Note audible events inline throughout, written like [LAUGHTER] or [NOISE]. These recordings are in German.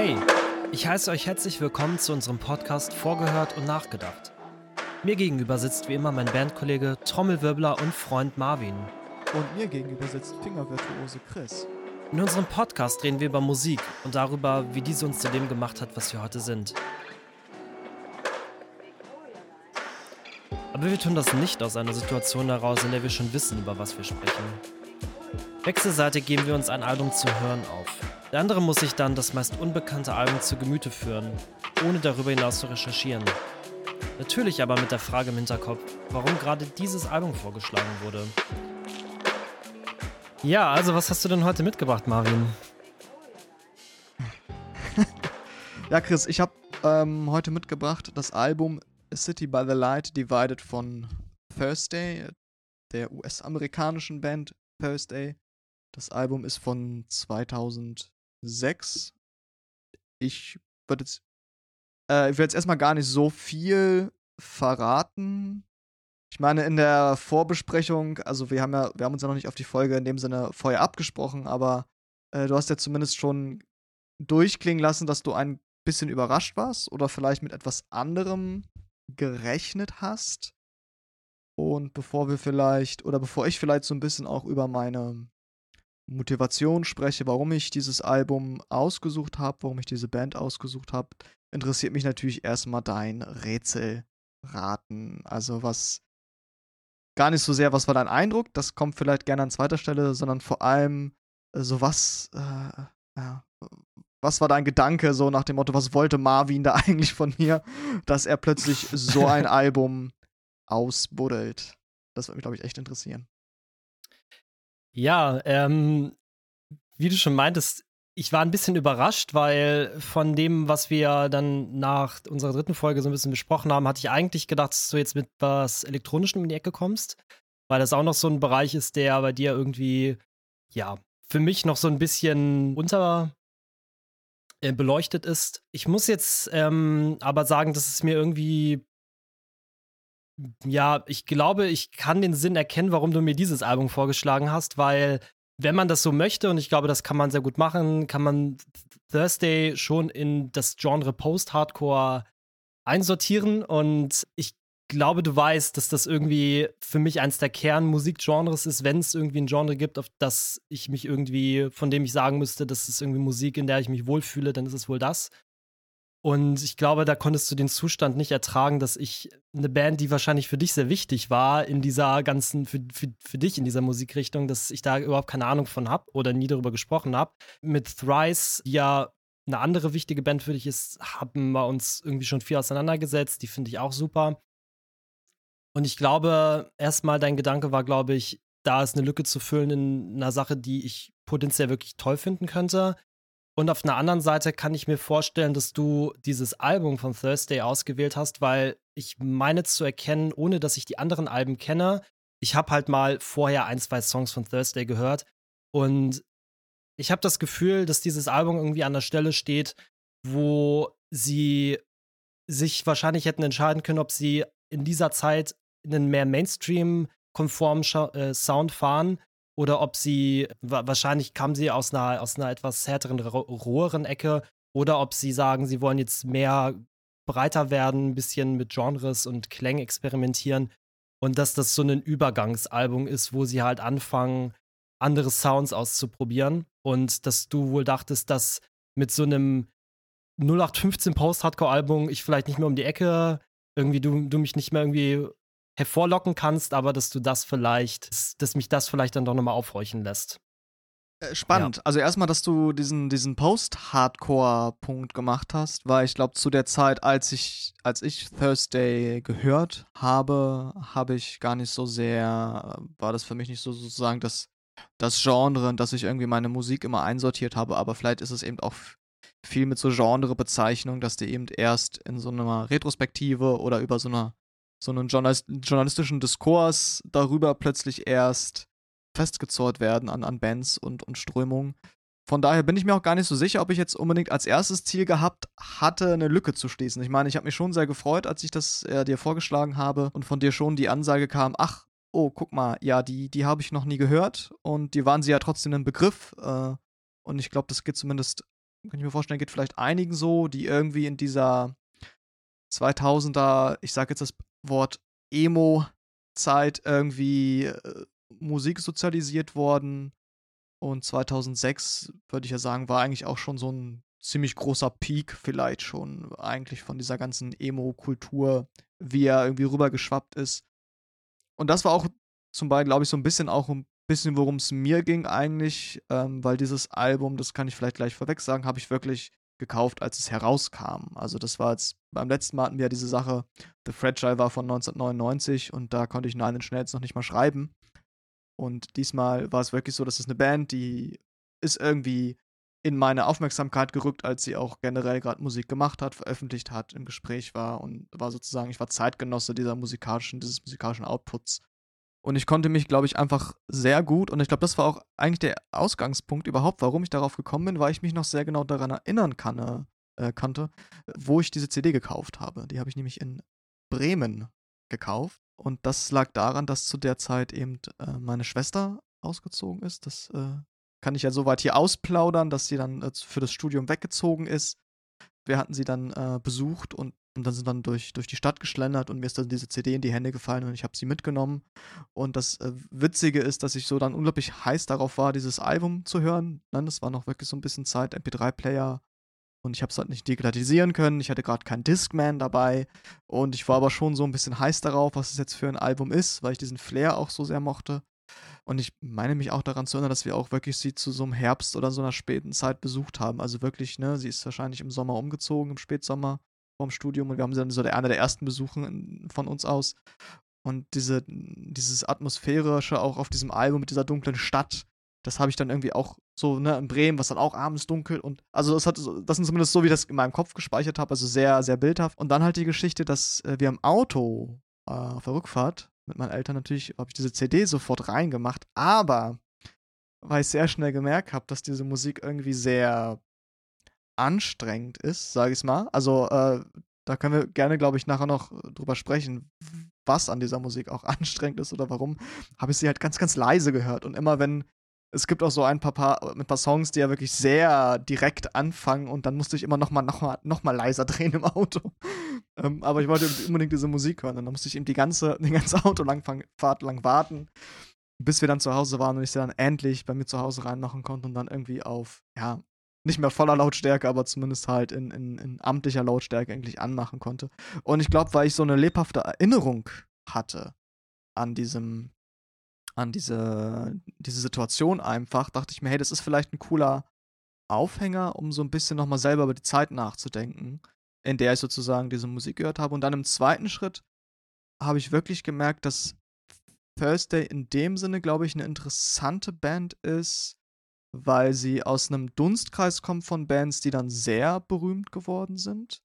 Hey, ich heiße euch herzlich willkommen zu unserem Podcast Vorgehört und Nachgedacht. Mir gegenüber sitzt wie immer mein Bandkollege, Trommelwirbler und Freund Marvin. Und mir gegenüber sitzt Fingervirtuose Chris. In unserem Podcast reden wir über Musik und darüber, wie diese uns zu dem gemacht hat, was wir heute sind. Aber wir tun das nicht aus einer Situation heraus, in der wir schon wissen, über was wir sprechen. Wechselseitig geben wir uns ein Album zu hören auf. Der andere muss sich dann das meist unbekannte Album zu Gemüte führen, ohne darüber hinaus zu recherchieren. Natürlich aber mit der Frage im Hinterkopf, warum gerade dieses Album vorgeschlagen wurde. Ja, also was hast du denn heute mitgebracht, Marvin? [LAUGHS] ja, Chris, ich habe ähm, heute mitgebracht das Album A City by the Light Divided von Thursday, der US-amerikanischen Band Thursday. Das Album ist von 2006. Ich würde jetzt, äh, ich jetzt erstmal gar nicht so viel verraten. Ich meine, in der Vorbesprechung, also wir haben ja, wir haben uns ja noch nicht auf die Folge in dem Sinne vorher abgesprochen, aber äh, du hast ja zumindest schon durchklingen lassen, dass du ein bisschen überrascht warst oder vielleicht mit etwas anderem gerechnet hast. Und bevor wir vielleicht, oder bevor ich vielleicht so ein bisschen auch über meine Motivation spreche, warum ich dieses Album ausgesucht habe, warum ich diese Band ausgesucht habe, interessiert mich natürlich erstmal dein Rätselraten. Also was gar nicht so sehr, was war dein Eindruck, das kommt vielleicht gerne an zweiter Stelle, sondern vor allem äh, so was, äh, ja, was war dein Gedanke, so nach dem Motto, was wollte Marvin da [LAUGHS] eigentlich von mir, dass er plötzlich so ein [LAUGHS] Album ausbuddelt? Das würde mich, glaube ich, echt interessieren. Ja, ähm, wie du schon meintest, ich war ein bisschen überrascht, weil von dem, was wir dann nach unserer dritten Folge so ein bisschen besprochen haben, hatte ich eigentlich gedacht, dass du jetzt mit was Elektronischem in die Ecke kommst, weil das auch noch so ein Bereich ist, der bei dir irgendwie, ja, für mich noch so ein bisschen unter äh, beleuchtet ist. Ich muss jetzt ähm, aber sagen, dass es mir irgendwie ja, ich glaube, ich kann den Sinn erkennen, warum du mir dieses Album vorgeschlagen hast, weil wenn man das so möchte, und ich glaube, das kann man sehr gut machen, kann man Thursday schon in das Genre Post-Hardcore einsortieren. Und ich glaube, du weißt, dass das irgendwie für mich eins der Kernmusikgenres ist, wenn es irgendwie ein Genre gibt, auf das ich mich irgendwie, von dem ich sagen müsste, das ist irgendwie Musik, in der ich mich wohlfühle, dann ist es wohl das. Und ich glaube, da konntest du den Zustand nicht ertragen, dass ich eine Band, die wahrscheinlich für dich sehr wichtig war, in dieser ganzen, für, für, für dich in dieser Musikrichtung, dass ich da überhaupt keine Ahnung von habe oder nie darüber gesprochen habe. Mit Thrice, die ja eine andere wichtige Band für dich ist, haben wir uns irgendwie schon viel auseinandergesetzt. Die finde ich auch super. Und ich glaube, erstmal dein Gedanke war, glaube ich, da ist eine Lücke zu füllen in einer Sache, die ich potenziell wirklich toll finden könnte. Und auf einer anderen Seite kann ich mir vorstellen, dass du dieses Album von Thursday ausgewählt hast, weil ich meine zu erkennen, ohne dass ich die anderen Alben kenne, ich habe halt mal vorher ein, zwei Songs von Thursday gehört. Und ich habe das Gefühl, dass dieses Album irgendwie an der Stelle steht, wo sie sich wahrscheinlich hätten entscheiden können, ob sie in dieser Zeit einen mehr Mainstream-konformen äh, Sound fahren oder ob sie, wahrscheinlich kam sie aus einer, aus einer etwas härteren, roheren Ecke, oder ob sie sagen, sie wollen jetzt mehr breiter werden, ein bisschen mit Genres und Klängen experimentieren. Und dass das so ein Übergangsalbum ist, wo sie halt anfangen, andere Sounds auszuprobieren. Und dass du wohl dachtest, dass mit so einem 0815 Post-Hardcore-Album ich vielleicht nicht mehr um die Ecke irgendwie du, du mich nicht mehr irgendwie hervorlocken kannst, aber dass du das vielleicht, dass mich das vielleicht dann doch nochmal aufhorchen lässt. Äh, spannend. Ja. Also erstmal, dass du diesen, diesen Post-Hardcore-Punkt gemacht hast, weil ich glaube, zu der Zeit, als ich, als ich Thursday gehört habe, habe ich gar nicht so sehr, war das für mich nicht so sozusagen das, das Genre, in das ich irgendwie meine Musik immer einsortiert habe, aber vielleicht ist es eben auch viel mit so Genrebezeichnung, dass die eben erst in so einer Retrospektive oder über so einer so einen journalistischen Diskurs darüber plötzlich erst festgezurrt werden an, an Bands und, und Strömungen. Von daher bin ich mir auch gar nicht so sicher, ob ich jetzt unbedingt als erstes Ziel gehabt hatte, eine Lücke zu schließen. Ich meine, ich habe mich schon sehr gefreut, als ich das äh, dir vorgeschlagen habe und von dir schon die Ansage kam, ach, oh, guck mal, ja, die, die habe ich noch nie gehört und die waren sie ja trotzdem ein Begriff. Äh, und ich glaube, das geht zumindest kann ich mir vorstellen, geht vielleicht einigen so, die irgendwie in dieser 2000er, ich sage jetzt das Wort Emo-Zeit irgendwie äh, Musik sozialisiert worden. Und 2006, würde ich ja sagen, war eigentlich auch schon so ein ziemlich großer Peak vielleicht schon eigentlich von dieser ganzen Emo-Kultur, wie er irgendwie rübergeschwappt ist. Und das war auch zum Beispiel, glaube ich, so ein bisschen auch ein bisschen, worum es mir ging eigentlich, ähm, weil dieses Album, das kann ich vielleicht gleich vorweg sagen, habe ich wirklich gekauft, als es herauskam. Also das war jetzt, beim letzten Mal hatten wir ja diese Sache, The Fragile war von 1999 und da konnte ich Nine Inch Nails noch nicht mal schreiben. Und diesmal war es wirklich so, dass es eine Band, die ist irgendwie in meine Aufmerksamkeit gerückt, als sie auch generell gerade Musik gemacht hat, veröffentlicht hat, im Gespräch war und war sozusagen, ich war Zeitgenosse dieser musikalischen, dieses musikalischen Outputs. Und ich konnte mich, glaube ich, einfach sehr gut, und ich glaube, das war auch eigentlich der Ausgangspunkt überhaupt, warum ich darauf gekommen bin, weil ich mich noch sehr genau daran erinnern kann, äh, kannte, wo ich diese CD gekauft habe. Die habe ich nämlich in Bremen gekauft. Und das lag daran, dass zu der Zeit eben äh, meine Schwester ausgezogen ist. Das äh, kann ich ja soweit hier ausplaudern, dass sie dann äh, für das Studium weggezogen ist. Wir hatten sie dann äh, besucht und, und dann sind dann durch, durch die Stadt geschlendert und mir ist dann diese CD in die Hände gefallen und ich habe sie mitgenommen. Und das äh, Witzige ist, dass ich so dann unglaublich heiß darauf war, dieses Album zu hören. Nein, das war noch wirklich so ein bisschen Zeit, MP3-Player und ich habe es halt nicht digitalisieren können. Ich hatte gerade keinen Discman dabei und ich war aber schon so ein bisschen heiß darauf, was es jetzt für ein Album ist, weil ich diesen Flair auch so sehr mochte. Und ich meine mich auch daran zu erinnern, dass wir auch wirklich sie zu so einem Herbst oder so einer späten Zeit besucht haben. Also wirklich, ne, sie ist wahrscheinlich im Sommer umgezogen, im Spätsommer vorm Studium und wir haben sie dann so der, einer der ersten Besuche von uns aus. Und diese, dieses Atmosphärische auch auf diesem Album mit dieser dunklen Stadt, das habe ich dann irgendwie auch so, ne, in Bremen, was dann auch abends dunkel und also das hat das sind zumindest so, wie ich das in meinem Kopf gespeichert habe, also sehr, sehr bildhaft. Und dann halt die Geschichte, dass äh, wir im Auto äh, auf der Rückfahrt mit meinen Eltern natürlich, habe ich diese CD sofort reingemacht, aber weil ich sehr schnell gemerkt habe, dass diese Musik irgendwie sehr anstrengend ist, sage ich mal. Also äh, da können wir gerne, glaube ich, nachher noch drüber sprechen, was an dieser Musik auch [LAUGHS] anstrengend ist oder warum. Habe ich sie halt ganz, ganz leise gehört. Und immer wenn es gibt auch so ein paar, paar, ein paar Songs, die ja wirklich sehr direkt anfangen und dann musste ich immer noch mal, noch mal, noch mal leiser [LAUGHS] drehen im Auto. ähm, aber ich wollte unbedingt diese Musik hören und dann musste ich eben die ganze, die ganze [LAUGHS] Autofahrt lang warten, bis wir dann zu Hause waren und ich sie dann endlich bei mir zu Hause reinmachen konnte und dann irgendwie auf, ja, nicht mehr voller Lautstärke, aber zumindest halt in, in, in amtlicher Lautstärke eigentlich anmachen konnte. Und ich glaube, weil ich so eine lebhafte Erinnerung hatte an diesem an diese, diese Situation einfach, dachte ich mir, hey, das ist vielleicht ein cooler Aufhänger, um so ein bisschen nochmal selber über die Zeit nachzudenken, in der ich sozusagen diese Musik gehört habe. Und dann im zweiten Schritt habe ich wirklich gemerkt, dass Thursday in dem Sinne, glaube ich, eine interessante Band ist, weil sie aus einem Dunstkreis kommt von Bands, die dann sehr berühmt geworden sind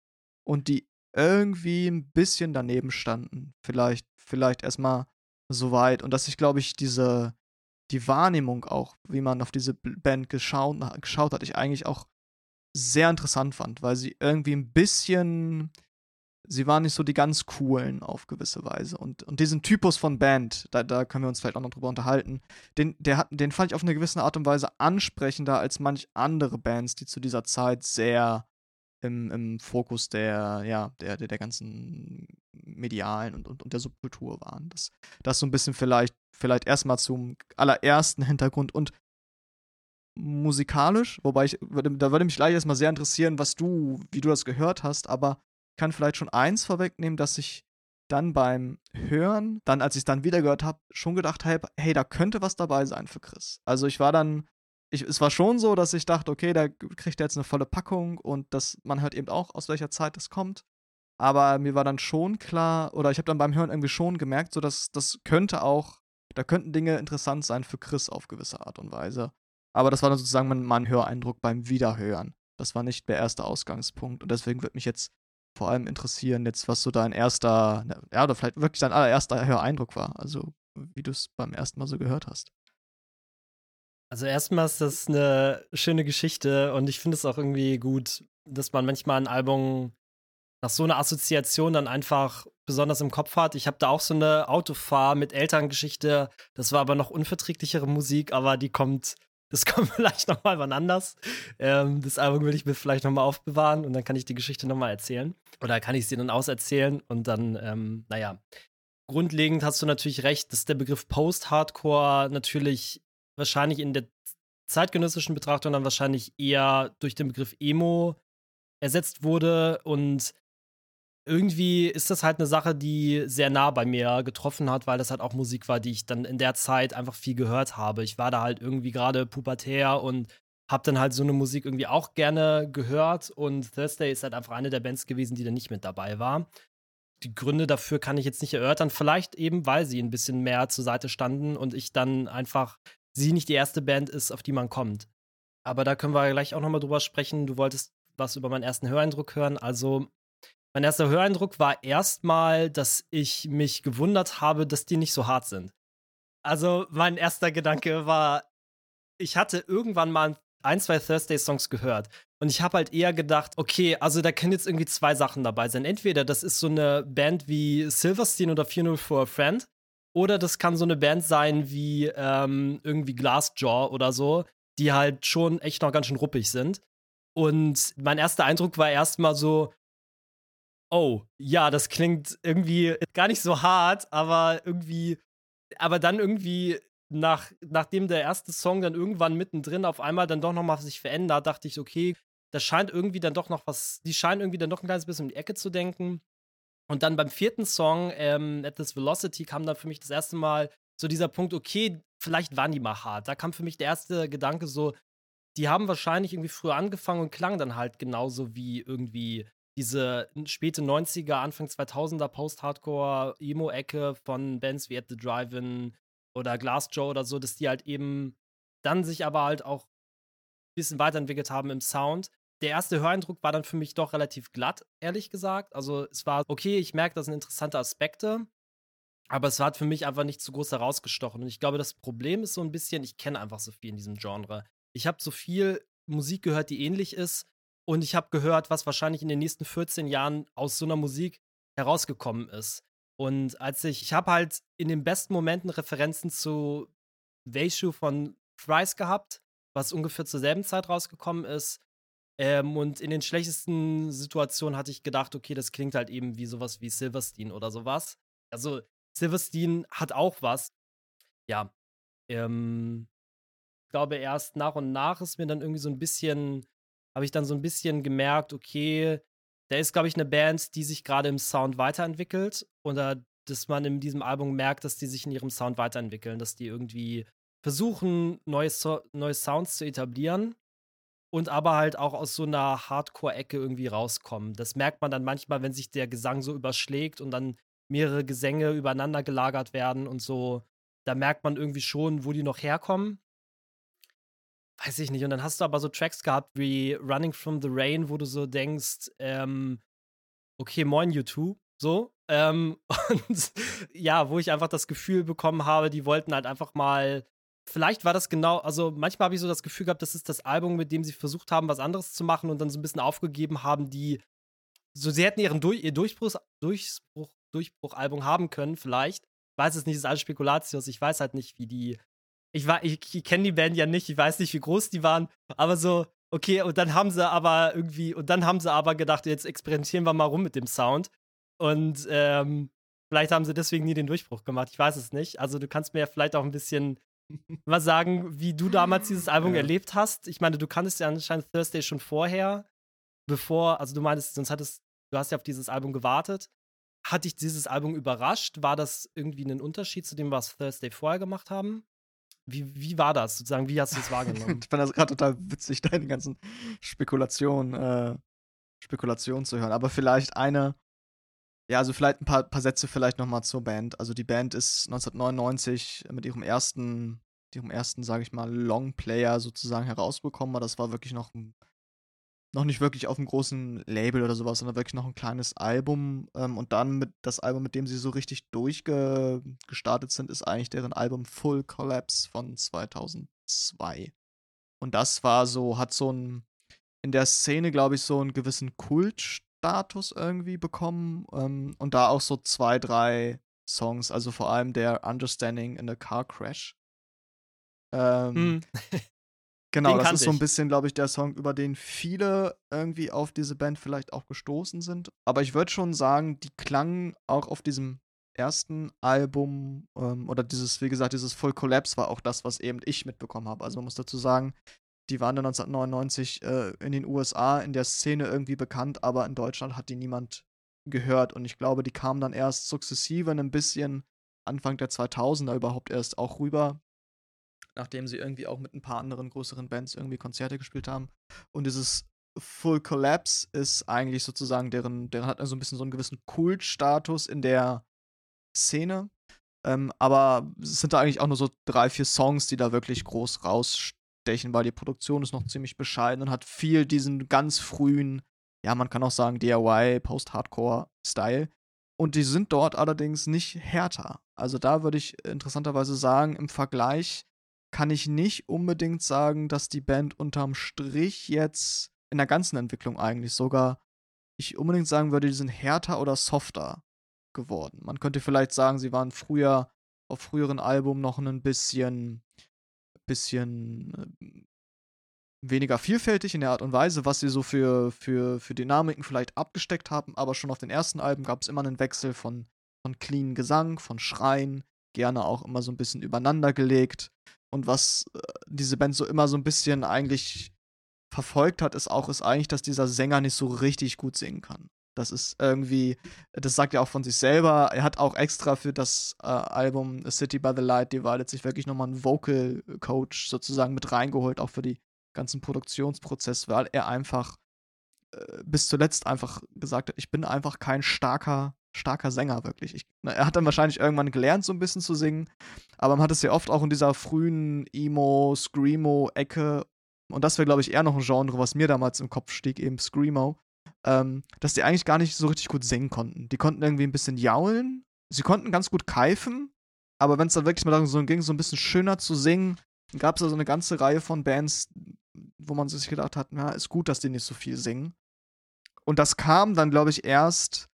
und die irgendwie ein bisschen daneben standen. Vielleicht, vielleicht erstmal soweit. Und dass ich, glaube ich, diese, die Wahrnehmung auch, wie man auf diese Band geschaut, geschaut hat, ich eigentlich auch sehr interessant fand, weil sie irgendwie ein bisschen, sie waren nicht so die ganz coolen auf gewisse Weise. Und, und diesen Typus von Band, da, da können wir uns vielleicht auch noch drüber unterhalten, den, der den fand ich auf eine gewisse Art und Weise ansprechender als manch andere Bands, die zu dieser Zeit sehr im, im Fokus der, ja, der, der, der ganzen medialen und, und, und der Subkultur waren. Das, das so ein bisschen vielleicht, vielleicht erstmal zum allerersten Hintergrund und musikalisch, wobei ich, da würde mich gleich erstmal sehr interessieren, was du, wie du das gehört hast, aber kann vielleicht schon eins vorwegnehmen, dass ich dann beim Hören, dann als ich es dann wieder gehört habe, schon gedacht habe, hey, da könnte was dabei sein für Chris. Also ich war dann ich, es war schon so, dass ich dachte, okay, da kriegt er jetzt eine volle Packung und dass man hört eben auch, aus welcher Zeit das kommt. Aber mir war dann schon klar, oder ich habe dann beim Hören irgendwie schon gemerkt, so dass das könnte auch, da könnten Dinge interessant sein für Chris auf gewisse Art und Weise. Aber das war dann sozusagen mein, mein Höreindruck beim Wiederhören. Das war nicht der erste Ausgangspunkt. Und deswegen würde mich jetzt vor allem interessieren, jetzt, was so dein erster, ja, oder vielleicht wirklich dein allererster Höreindruck war. Also, wie du es beim ersten Mal so gehört hast. Also erstmal ist das eine schöne Geschichte und ich finde es auch irgendwie gut, dass man manchmal ein Album nach so einer Assoziation dann einfach besonders im Kopf hat. Ich habe da auch so eine Autofahr mit Elterngeschichte. Das war aber noch unverträglichere Musik, aber die kommt Das [LAUGHS] kommt vielleicht noch mal wann anders. Ähm, das Album will ich mir vielleicht noch mal aufbewahren und dann kann ich die Geschichte noch mal erzählen. Oder kann ich sie dann auserzählen und dann, ähm, naja. Grundlegend hast du natürlich recht, dass der Begriff Post-Hardcore natürlich wahrscheinlich in der zeitgenössischen Betrachtung dann wahrscheinlich eher durch den Begriff Emo ersetzt wurde und irgendwie ist das halt eine Sache, die sehr nah bei mir getroffen hat, weil das halt auch Musik war, die ich dann in der Zeit einfach viel gehört habe. Ich war da halt irgendwie gerade pubertär und habe dann halt so eine Musik irgendwie auch gerne gehört und Thursday ist halt einfach eine der Bands gewesen, die da nicht mit dabei war. Die Gründe dafür kann ich jetzt nicht erörtern, vielleicht eben, weil sie ein bisschen mehr zur Seite standen und ich dann einfach sie nicht die erste Band ist, auf die man kommt. Aber da können wir gleich auch nochmal drüber sprechen. Du wolltest was über meinen ersten Höreindruck hören. Also, mein erster Höreindruck war erstmal, dass ich mich gewundert habe, dass die nicht so hart sind. Also, mein erster Gedanke war, ich hatte irgendwann mal ein, zwei Thursday-Songs gehört. Und ich habe halt eher gedacht, okay, also da können jetzt irgendwie zwei Sachen dabei sein. Entweder das ist so eine Band wie Silverstein oder 404 for a Friend. Oder das kann so eine Band sein wie ähm, irgendwie Glassjaw oder so, die halt schon echt noch ganz schön ruppig sind. Und mein erster Eindruck war erstmal so, oh, ja, das klingt irgendwie gar nicht so hart, aber irgendwie, aber dann irgendwie nach, nachdem der erste Song dann irgendwann mittendrin auf einmal dann doch nochmal sich verändert, dachte ich, okay, das scheint irgendwie dann doch noch was, die scheinen irgendwie dann doch ein kleines bisschen um die Ecke zu denken. Und dann beim vierten Song, ähm, At This Velocity, kam dann für mich das erste Mal so dieser Punkt, okay, vielleicht waren die mal hart. Da kam für mich der erste Gedanke so, die haben wahrscheinlich irgendwie früher angefangen und klangen dann halt genauso wie irgendwie diese späte 90er, Anfang 2000er Post-Hardcore-Emo-Ecke von Bands wie At the Drive-In oder Glass Joe oder so, dass die halt eben dann sich aber halt auch ein bisschen weiterentwickelt haben im Sound. Der erste Höreindruck war dann für mich doch relativ glatt, ehrlich gesagt. Also es war okay, ich merke, das sind interessante Aspekte, aber es hat für mich einfach nicht zu groß herausgestochen. Und ich glaube, das Problem ist so ein bisschen, ich kenne einfach so viel in diesem Genre ich habe so viel Musik gehört, die ähnlich ist. Und ich habe gehört, was wahrscheinlich in den nächsten 14 Jahren aus so einer Musik herausgekommen ist. Und als ich, ich habe halt in den besten Momenten Referenzen zu Weishu von Thrice gehabt, was ungefähr zur selben Zeit rausgekommen ist. Ähm, und in den schlechtesten Situationen hatte ich gedacht, okay, das klingt halt eben wie sowas wie Silverstein oder sowas. Also Silverstein hat auch was. Ja. Ähm, glaube, erst nach und nach ist mir dann irgendwie so ein bisschen, habe ich dann so ein bisschen gemerkt, okay, da ist, glaube ich, eine Band, die sich gerade im Sound weiterentwickelt oder dass man in diesem Album merkt, dass die sich in ihrem Sound weiterentwickeln, dass die irgendwie versuchen, neue, so neue Sounds zu etablieren und aber halt auch aus so einer Hardcore-Ecke irgendwie rauskommen. Das merkt man dann manchmal, wenn sich der Gesang so überschlägt und dann mehrere Gesänge übereinander gelagert werden und so. Da merkt man irgendwie schon, wo die noch herkommen weiß ich nicht. Und dann hast du aber so Tracks gehabt wie Running from the Rain, wo du so denkst, ähm, okay, moin, YouTube, so. Ähm, [LAUGHS] und ja, wo ich einfach das Gefühl bekommen habe, die wollten halt einfach mal. Vielleicht war das genau, also manchmal habe ich so das Gefühl gehabt, das ist das Album, mit dem sie versucht haben, was anderes zu machen und dann so ein bisschen aufgegeben haben, die so sie hätten ihren Durch, ihr Durchbruch, Durchbruch, Durchbruchalbum haben können, vielleicht. Ich weiß es nicht, das ist alles Spekulatius. Ich weiß halt nicht, wie die ich, ich, ich kenne die Band ja nicht, ich weiß nicht, wie groß die waren, aber so, okay, und dann haben sie aber irgendwie, und dann haben sie aber gedacht, jetzt experimentieren wir mal rum mit dem Sound. Und ähm, vielleicht haben sie deswegen nie den Durchbruch gemacht. Ich weiß es nicht. Also du kannst mir ja vielleicht auch ein bisschen [LAUGHS] was sagen, wie du damals dieses Album ja. erlebt hast. Ich meine, du kanntest ja anscheinend Thursday schon vorher, bevor, also du meintest, sonst hattest, du hast ja auf dieses Album gewartet. Hat dich dieses Album überrascht? War das irgendwie ein Unterschied zu dem, was Thursday vorher gemacht haben? Wie, wie war das sozusagen? Wie hast du es wahrgenommen? [LAUGHS] ich fand das gerade total witzig, [LAUGHS] deine ganzen Spekulationen, äh, Spekulationen zu hören. Aber vielleicht eine, ja, also vielleicht ein paar, paar Sätze vielleicht nochmal zur Band. Also die Band ist 1999 mit ihrem ersten, ihrem ersten, sage ich mal, Longplayer sozusagen herausbekommen. Das war wirklich noch ein noch nicht wirklich auf einem großen Label oder sowas, sondern wirklich noch ein kleines Album. Ähm, und dann mit das Album, mit dem sie so richtig durchgestartet sind, ist eigentlich deren Album Full Collapse von 2002. Und das war so, hat so ein, in der Szene, glaube ich, so einen gewissen Kultstatus irgendwie bekommen. Ähm, und da auch so zwei, drei Songs, also vor allem der Understanding in a Car Crash. Ähm, mm. [LAUGHS] Genau, das ist so ein bisschen, glaube ich, der Song, über den viele irgendwie auf diese Band vielleicht auch gestoßen sind. Aber ich würde schon sagen, die klangen auch auf diesem ersten Album ähm, oder dieses, wie gesagt, dieses Full Collapse war auch das, was eben ich mitbekommen habe. Also man muss dazu sagen, die waren dann 1999 äh, in den USA in der Szene irgendwie bekannt, aber in Deutschland hat die niemand gehört. Und ich glaube, die kamen dann erst sukzessive ein bisschen Anfang der 2000er überhaupt erst auch rüber nachdem sie irgendwie auch mit ein paar anderen größeren Bands irgendwie Konzerte gespielt haben. Und dieses Full Collapse ist eigentlich sozusagen deren, deren hat also ein bisschen so einen gewissen Kultstatus in der Szene. Ähm, aber es sind da eigentlich auch nur so drei, vier Songs, die da wirklich groß rausstechen, weil die Produktion ist noch ziemlich bescheiden und hat viel diesen ganz frühen, ja, man kann auch sagen DIY, Post-Hardcore-Style. Und die sind dort allerdings nicht härter. Also da würde ich interessanterweise sagen, im Vergleich kann ich nicht unbedingt sagen, dass die Band unterm Strich jetzt in der ganzen Entwicklung eigentlich sogar, ich unbedingt sagen würde, die sind härter oder softer geworden. Man könnte vielleicht sagen, sie waren früher auf früheren Alben noch ein bisschen, bisschen äh, weniger vielfältig in der Art und Weise, was sie so für, für, für Dynamiken vielleicht abgesteckt haben, aber schon auf den ersten Alben gab es immer einen Wechsel von, von clean Gesang, von Schreien, gerne auch immer so ein bisschen übereinander gelegt. Und was äh, diese Band so immer so ein bisschen eigentlich verfolgt hat, ist auch, ist eigentlich, dass dieser Sänger nicht so richtig gut singen kann. Das ist irgendwie, das sagt er auch von sich selber. Er hat auch extra für das äh, Album A City by the Light Divided sich wirklich nochmal einen Vocal Coach sozusagen mit reingeholt, auch für die ganzen Produktionsprozess, weil er einfach äh, bis zuletzt einfach gesagt hat, ich bin einfach kein starker starker Sänger, wirklich. Ich, na, er hat dann wahrscheinlich irgendwann gelernt, so ein bisschen zu singen, aber man hat es ja oft auch in dieser frühen Emo, Screamo-Ecke, und das wäre, glaube ich, eher noch ein Genre, was mir damals im Kopf stieg, eben Screamo, ähm, dass die eigentlich gar nicht so richtig gut singen konnten. Die konnten irgendwie ein bisschen jaulen, sie konnten ganz gut keifen, aber wenn es dann wirklich mal darum ging, so ein bisschen schöner zu singen, gab es da so eine ganze Reihe von Bands, wo man sich gedacht hat, na, ist gut, dass die nicht so viel singen. Und das kam dann, glaube ich, erst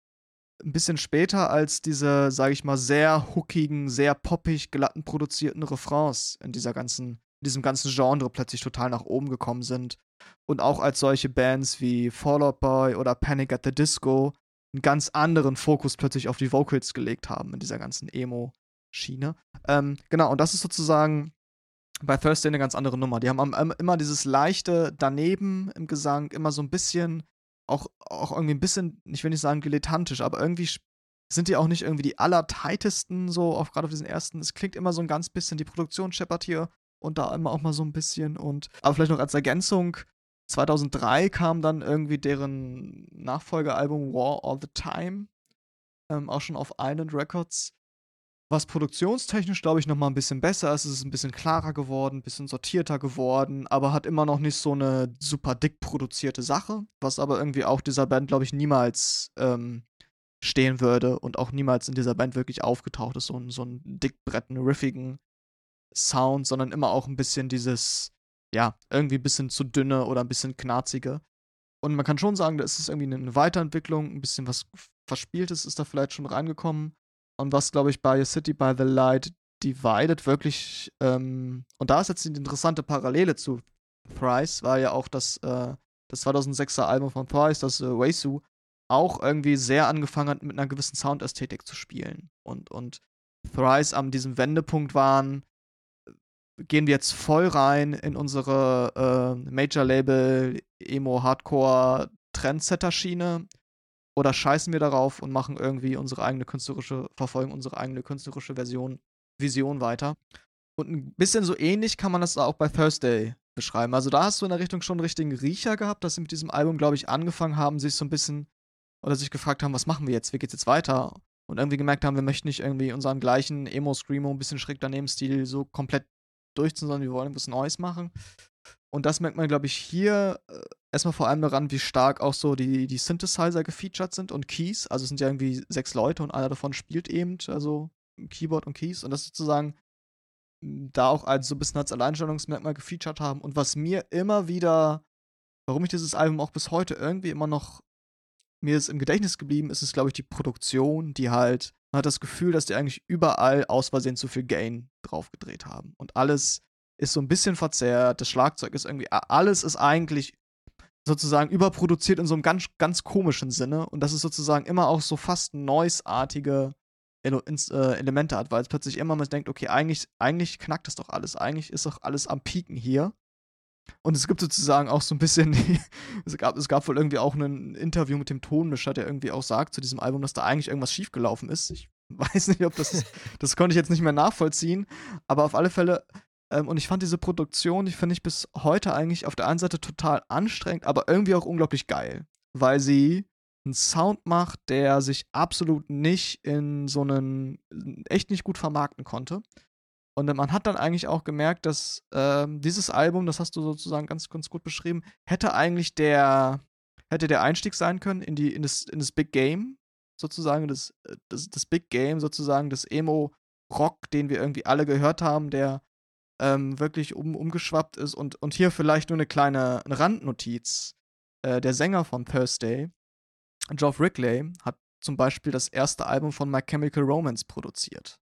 ein bisschen später als diese, sage ich mal, sehr hookigen, sehr poppig glatten produzierten Refrains in dieser ganzen, in diesem ganzen Genre plötzlich total nach oben gekommen sind. Und auch als solche Bands wie Fall Out Boy oder Panic at the Disco einen ganz anderen Fokus plötzlich auf die Vocals gelegt haben in dieser ganzen Emo-Schiene. Ähm, genau, und das ist sozusagen bei Thursday eine ganz andere Nummer. Die haben immer dieses leichte daneben im Gesang, immer so ein bisschen auch, auch irgendwie ein bisschen, ich will nicht sagen dilettantisch, aber irgendwie sind die auch nicht irgendwie die allertightesten, so auf gerade auf diesen ersten. Es klingt immer so ein ganz bisschen, die Produktion scheppert hier und da immer auch mal so ein bisschen und, aber vielleicht noch als Ergänzung, 2003 kam dann irgendwie deren Nachfolgealbum War All the Time, ähm, auch schon auf Island Records was produktionstechnisch, glaube ich, noch mal ein bisschen besser ist. Es ist ein bisschen klarer geworden, ein bisschen sortierter geworden, aber hat immer noch nicht so eine super dick produzierte Sache, was aber irgendwie auch dieser Band, glaube ich, niemals ähm, stehen würde und auch niemals in dieser Band wirklich aufgetaucht ist, so ein, so ein dickbretten, riffigen Sound, sondern immer auch ein bisschen dieses, ja, irgendwie ein bisschen zu dünne oder ein bisschen knarzige. Und man kann schon sagen, da ist es irgendwie eine Weiterentwicklung, ein bisschen was Verspieltes ist da vielleicht schon reingekommen. Und was, glaube ich, bei City by the Light Divided wirklich, ähm, und da ist jetzt die interessante Parallele zu Thrice, war ja auch das, äh, das 2006er Album von Thrice, das äh, Weisu, auch irgendwie sehr angefangen hat, mit einer gewissen Soundästhetik zu spielen. Und, und Thrice an diesem Wendepunkt waren, gehen wir jetzt voll rein in unsere äh, Major-Label, Emo, Hardcore, Trendsetter-Schiene oder scheißen wir darauf und machen irgendwie unsere eigene künstlerische, verfolgen unsere eigene künstlerische Version, Vision weiter. Und ein bisschen so ähnlich kann man das auch bei Thursday beschreiben. Also da hast du in der Richtung schon einen richtigen Riecher gehabt, dass sie mit diesem Album, glaube ich, angefangen haben, sich so ein bisschen oder sich gefragt haben, was machen wir jetzt, wie geht's jetzt weiter? Und irgendwie gemerkt haben, wir möchten nicht irgendwie unseren gleichen Emo-Screamo, ein bisschen schräg daneben Stil so komplett durchziehen, sondern wir wollen was Neues machen. Und das merkt man, glaube ich, hier äh, erstmal vor allem daran, wie stark auch so die, die Synthesizer gefeatured sind und Keys. Also es sind ja irgendwie sechs Leute und einer davon spielt eben, also Keyboard und Keys. Und das sozusagen hm, da auch als so ein bisschen als Alleinstellungsmerkmal gefeatured haben. Und was mir immer wieder, warum ich dieses Album auch bis heute irgendwie immer noch mir ist im Gedächtnis geblieben, ist es, glaube ich, die Produktion, die halt, man hat das Gefühl, dass die eigentlich überall aus Versehen zu viel Gain draufgedreht haben. Und alles ist so ein bisschen verzerrt, das Schlagzeug ist irgendwie, alles ist eigentlich sozusagen überproduziert in so einem ganz, ganz komischen Sinne und das ist sozusagen immer auch so fast noise-artige äh, Elemente hat, weil es plötzlich immer man denkt, okay, eigentlich, eigentlich knackt es doch alles, eigentlich ist doch alles am Pieken hier. Und es gibt sozusagen auch so ein bisschen, [LAUGHS] es, gab, es gab wohl irgendwie auch ein Interview mit dem Tonmischer, der irgendwie auch sagt zu diesem Album, dass da eigentlich irgendwas schiefgelaufen ist. Ich [LAUGHS] weiß nicht, ob das, das konnte ich jetzt nicht mehr nachvollziehen, aber auf alle Fälle, ähm, und ich fand diese Produktion, die finde ich bis heute eigentlich auf der einen Seite total anstrengend, aber irgendwie auch unglaublich geil, weil sie einen Sound macht, der sich absolut nicht in so einen, echt nicht gut vermarkten konnte. Und man hat dann eigentlich auch gemerkt, dass ähm, dieses Album, das hast du sozusagen ganz, ganz gut beschrieben, hätte eigentlich der, hätte der Einstieg sein können in, die, in, das, in das Big Game, sozusagen, das, das, das Big Game, sozusagen, das Emo-Rock, den wir irgendwie alle gehört haben, der ähm, wirklich um, umgeschwappt ist. Und, und hier vielleicht nur eine kleine Randnotiz. Äh, der Sänger von Thursday, Geoff Rickley, hat zum Beispiel das erste Album von My Chemical Romance produziert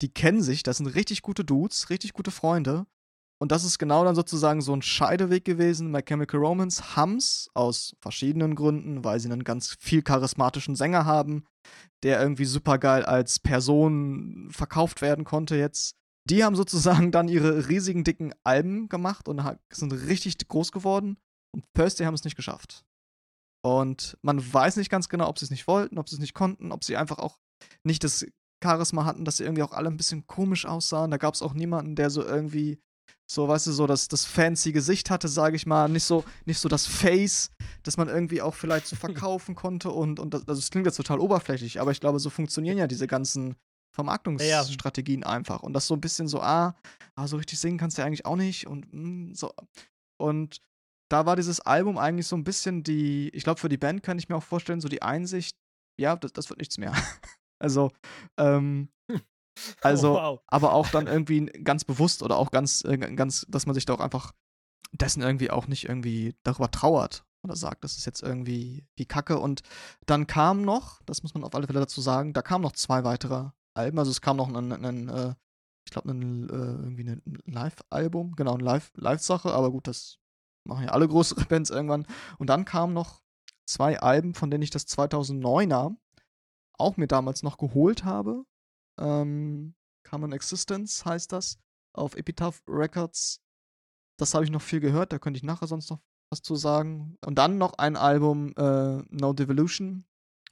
die kennen sich, das sind richtig gute Dudes, richtig gute Freunde. Und das ist genau dann sozusagen so ein Scheideweg gewesen. My Chemical Romance haben's aus verschiedenen Gründen, weil sie einen ganz viel charismatischen Sänger haben, der irgendwie supergeil als Person verkauft werden konnte jetzt. Die haben sozusagen dann ihre riesigen dicken Alben gemacht und sind richtig groß geworden. Und Thursday haben es nicht geschafft. Und man weiß nicht ganz genau, ob sie es nicht wollten, ob sie es nicht konnten, ob sie einfach auch nicht das Charisma hatten, dass sie irgendwie auch alle ein bisschen komisch aussahen. Da gab es auch niemanden, der so irgendwie, so, weißt du, so das, das fancy Gesicht hatte, sage ich mal. Nicht so, nicht so das Face, das man irgendwie auch vielleicht so [LAUGHS] verkaufen konnte. Und, und das, also das klingt jetzt total oberflächlich, aber ich glaube, so funktionieren ja diese ganzen Vermarktungsstrategien ja. einfach. Und das so ein bisschen so, ah, ah, so richtig singen kannst du ja eigentlich auch nicht. Und mh, hm, so. Und da war dieses Album eigentlich so ein bisschen die, ich glaube, für die Band kann ich mir auch vorstellen, so die Einsicht, ja, das, das wird nichts mehr. [LAUGHS] Also, ähm, [LAUGHS] also, oh, wow. aber auch dann irgendwie ganz bewusst oder auch ganz, äh, ganz, dass man sich da auch einfach dessen irgendwie auch nicht irgendwie darüber trauert oder sagt, das ist jetzt irgendwie wie Kacke. Und dann kam noch, das muss man auf alle Fälle dazu sagen, da kamen noch zwei weitere Alben. Also es kam noch ein, ein, ein äh, ich glaube, ein, äh, irgendwie ein Live-Album, genau, eine Live-Sache, aber gut, das machen ja alle größere [LAUGHS] Bands irgendwann. Und dann kamen noch zwei Alben, von denen ich das 2009er auch mir damals noch geholt habe. Ähm, Common Existence heißt das auf Epitaph Records. Das habe ich noch viel gehört, da könnte ich nachher sonst noch was zu sagen. Und dann noch ein Album äh, No Devolution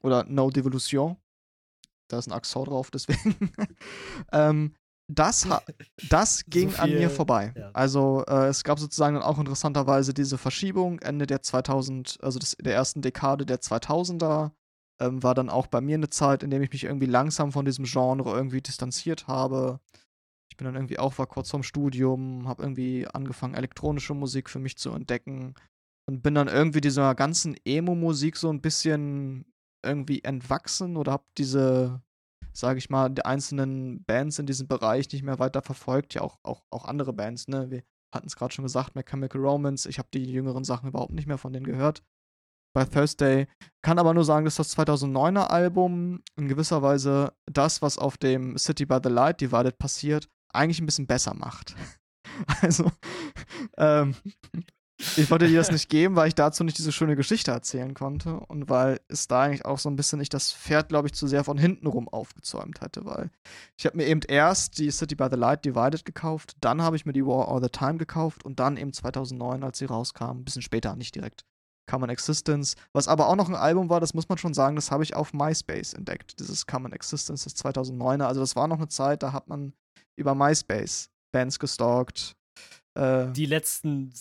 oder No Devolution. Da ist ein Accent drauf, deswegen. [LAUGHS] ähm, das, das [LAUGHS] ging so viel, an mir vorbei. Ja. Also äh, es gab sozusagen auch interessanterweise diese Verschiebung Ende der 2000, also des, der ersten Dekade der 2000er ähm, war dann auch bei mir eine Zeit, in der ich mich irgendwie langsam von diesem Genre irgendwie distanziert habe. Ich bin dann irgendwie auch, war kurz vorm Studium, habe irgendwie angefangen, elektronische Musik für mich zu entdecken und bin dann irgendwie dieser ganzen Emo-Musik so ein bisschen irgendwie entwachsen oder habe diese, sage ich mal, die einzelnen Bands in diesem Bereich nicht mehr weiter verfolgt. Ja, auch, auch, auch andere Bands, ne? Wir hatten es gerade schon gesagt, Mechanical Romance. Ich habe die jüngeren Sachen überhaupt nicht mehr von denen gehört bei Thursday. Kann aber nur sagen, dass das 2009er Album in gewisser Weise das, was auf dem City by the Light Divided passiert, eigentlich ein bisschen besser macht. [LAUGHS] also, ähm, ich wollte dir das nicht geben, weil ich dazu nicht diese schöne Geschichte erzählen konnte und weil es da eigentlich auch so ein bisschen nicht das Pferd, glaube ich, zu sehr von hinten rum aufgezäumt hätte, weil ich habe mir eben erst die City by the Light Divided gekauft, dann habe ich mir die War All the Time gekauft und dann eben 2009, als sie rauskam, ein bisschen später, nicht direkt, Common Existence, was aber auch noch ein Album war, das muss man schon sagen, das habe ich auf MySpace entdeckt. Dieses Common Existence, das 2009er. Also das war noch eine Zeit, da hat man über MySpace Bands gestalkt. Äh, die letzten,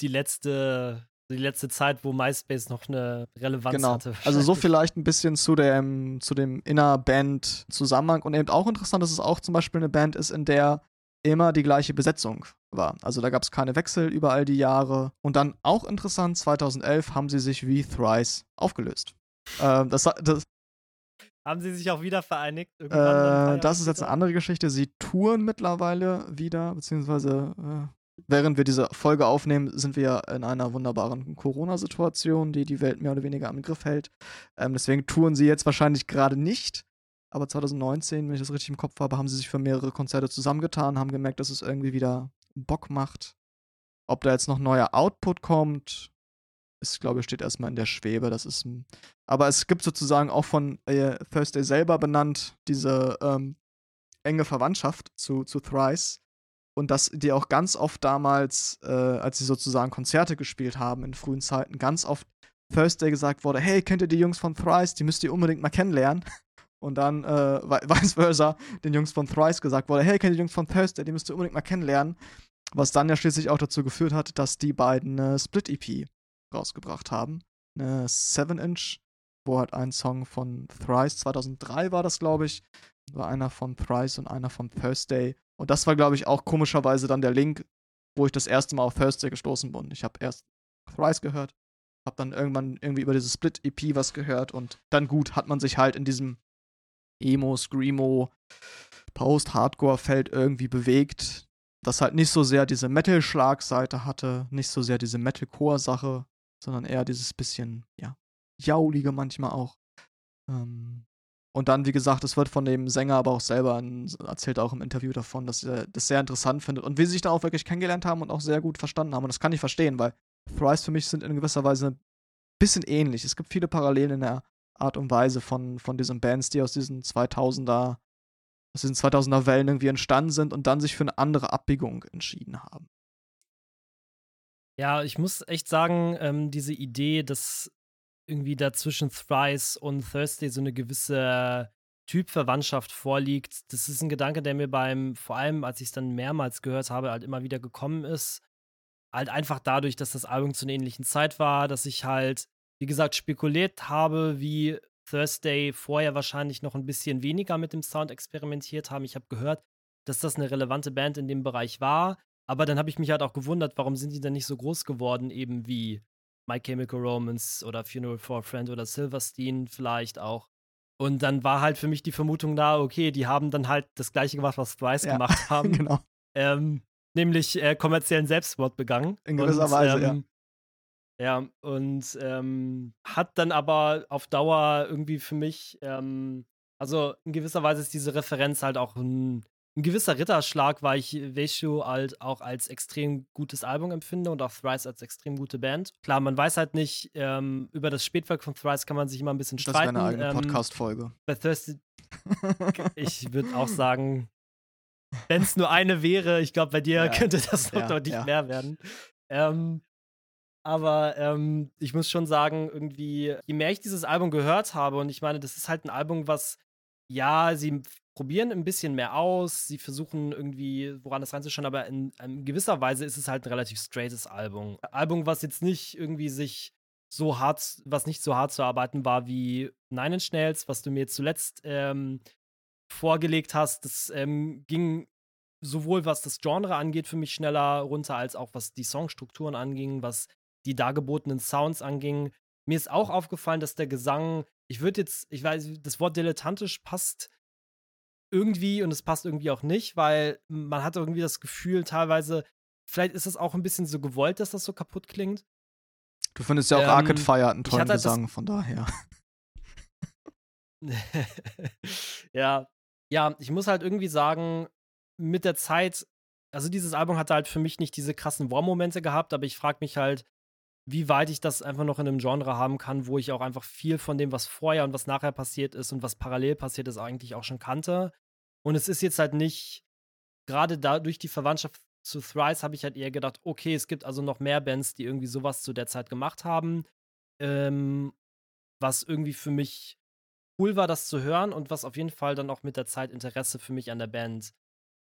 die letzte, die letzte Zeit, wo MySpace noch eine Relevanz genau. hatte. Also so vielleicht ein bisschen zu dem, zu dem Inner-Band-Zusammenhang und eben auch interessant, dass es auch zum Beispiel eine Band ist, in der immer die gleiche Besetzung war. Also da gab es keine Wechsel über all die Jahre. Und dann auch interessant, 2011 haben sie sich wie Thrice aufgelöst. Ähm, das, das, haben sie sich auch wieder vereinigt? Äh, das ist jetzt eine andere Geschichte. Sie touren mittlerweile wieder, beziehungsweise äh, während wir diese Folge aufnehmen, sind wir in einer wunderbaren Corona-Situation, die die Welt mehr oder weniger am Griff hält. Ähm, deswegen touren sie jetzt wahrscheinlich gerade nicht. aber 2019, wenn ich das richtig im Kopf habe, haben sie sich für mehrere Konzerte zusammengetan, haben gemerkt, dass es irgendwie wieder Bock macht. Ob da jetzt noch neuer Output kommt, ist, glaube ich, steht erstmal in der Schwebe. Das ist aber es gibt sozusagen auch von äh, Thursday selber benannt diese ähm, enge Verwandtschaft zu, zu Thrice. Und dass die auch ganz oft damals, äh, als sie sozusagen Konzerte gespielt haben in frühen Zeiten, ganz oft Thursday gesagt wurde, hey, kennt ihr die Jungs von Thrice? Die müsst ihr unbedingt mal kennenlernen. [LAUGHS] Und dann äh, [LAUGHS] vice versa den Jungs von Thrice gesagt wurde, hey, kennt ihr die Jungs von Thursday? Die müsst ihr unbedingt mal kennenlernen. Was dann ja schließlich auch dazu geführt hat, dass die beiden eine Split-EP rausgebracht haben. Eine 7-Inch, wo halt ein Song von Thrice, 2003 war das, glaube ich, war einer von Thrice und einer von Thursday. Und das war, glaube ich, auch komischerweise dann der Link, wo ich das erste Mal auf Thursday gestoßen bin. Ich habe erst Thrice gehört, habe dann irgendwann irgendwie über diese Split-EP was gehört und dann gut hat man sich halt in diesem Emo, Screamo, Post-Hardcore-Feld irgendwie bewegt, das halt nicht so sehr diese Metal-Schlagseite hatte, nicht so sehr diese Metal-Core-Sache, sondern eher dieses bisschen, ja, jaulige manchmal auch. Ähm, und dann, wie gesagt, es wird von dem Sänger aber auch selber erzählt auch im Interview davon, dass er das sehr interessant findet und wie sie sich da auch wirklich kennengelernt haben und auch sehr gut verstanden haben. Und das kann ich verstehen, weil Thrice für mich sind in gewisser Weise ein bisschen ähnlich. Es gibt viele Parallelen in der Art und Weise von, von diesen Bands, die aus diesen 2000er, aus diesen 2000er Wellen irgendwie entstanden sind und dann sich für eine andere Abbiegung entschieden haben. Ja, ich muss echt sagen, ähm, diese Idee, dass irgendwie da zwischen Thrice und Thursday so eine gewisse Typverwandtschaft vorliegt. Das ist ein Gedanke, der mir beim, vor allem als ich es dann mehrmals gehört habe, halt immer wieder gekommen ist. Halt einfach dadurch, dass das Album zu einer ähnlichen Zeit war, dass ich halt, wie gesagt, spekuliert habe, wie Thursday vorher wahrscheinlich noch ein bisschen weniger mit dem Sound experimentiert haben. Ich habe gehört, dass das eine relevante Band in dem Bereich war. Aber dann habe ich mich halt auch gewundert, warum sind die denn nicht so groß geworden, eben wie My Chemical Romance oder Funeral for a Friend oder Silverstein vielleicht auch. Und dann war halt für mich die Vermutung da, okay, die haben dann halt das gleiche gemacht, was Thrice ja, gemacht [LAUGHS] haben. genau. Ähm, nämlich äh, kommerziellen Selbstmord begangen. In gewisser und, Weise, ähm, ja. Ja, und ähm, hat dann aber auf Dauer irgendwie für mich, ähm, also in gewisser Weise ist diese Referenz halt auch ein ein gewisser Ritterschlag, weil ich Weishu halt auch als extrem gutes Album empfinde und auch Thrice als extrem gute Band. Klar, man weiß halt nicht, ähm, über das Spätwerk von Thrice kann man sich immer ein bisschen streiten. Das wäre eine eigene ähm, Podcast-Folge. Bei Thirsty, [LAUGHS] ich würde auch sagen, wenn es nur eine wäre, ich glaube, bei dir ja, könnte das noch ja, deutlich ja. mehr werden. Ähm, aber ähm, ich muss schon sagen, irgendwie, je mehr ich dieses Album gehört habe, und ich meine, das ist halt ein Album, was, ja, sie probieren ein bisschen mehr aus, sie versuchen irgendwie, woran das reinzuschauen, aber in, in, gewisser Weise ist es halt ein relativ straightes Album. Album, was jetzt nicht irgendwie sich so hart, was nicht so hart zu arbeiten war wie Nine Inch Nails, was du mir zuletzt ähm, vorgelegt hast. Das ähm, ging sowohl was das Genre angeht für mich schneller runter, als auch was die Songstrukturen anging, was die dargebotenen Sounds anging. Mir ist auch aufgefallen, dass der Gesang, ich würde jetzt, ich weiß, das Wort dilettantisch passt irgendwie und es passt irgendwie auch nicht, weil man hat irgendwie das Gefühl, teilweise, vielleicht ist es auch ein bisschen so gewollt, dass das so kaputt klingt. Du findest ja auch ähm, Arcade Fire einen tollen halt Gesang, von daher. [LAUGHS] ja, ja, ich muss halt irgendwie sagen, mit der Zeit, also dieses Album hatte halt für mich nicht diese krassen War-Momente gehabt, aber ich frage mich halt, wie weit ich das einfach noch in einem Genre haben kann, wo ich auch einfach viel von dem, was vorher und was nachher passiert ist und was parallel passiert ist, eigentlich auch schon kannte. Und es ist jetzt halt nicht, gerade da durch die Verwandtschaft zu Thrice habe ich halt eher gedacht, okay, es gibt also noch mehr Bands, die irgendwie sowas zu der Zeit gemacht haben. Ähm, was irgendwie für mich cool war, das zu hören und was auf jeden Fall dann auch mit der Zeit Interesse für mich an der Band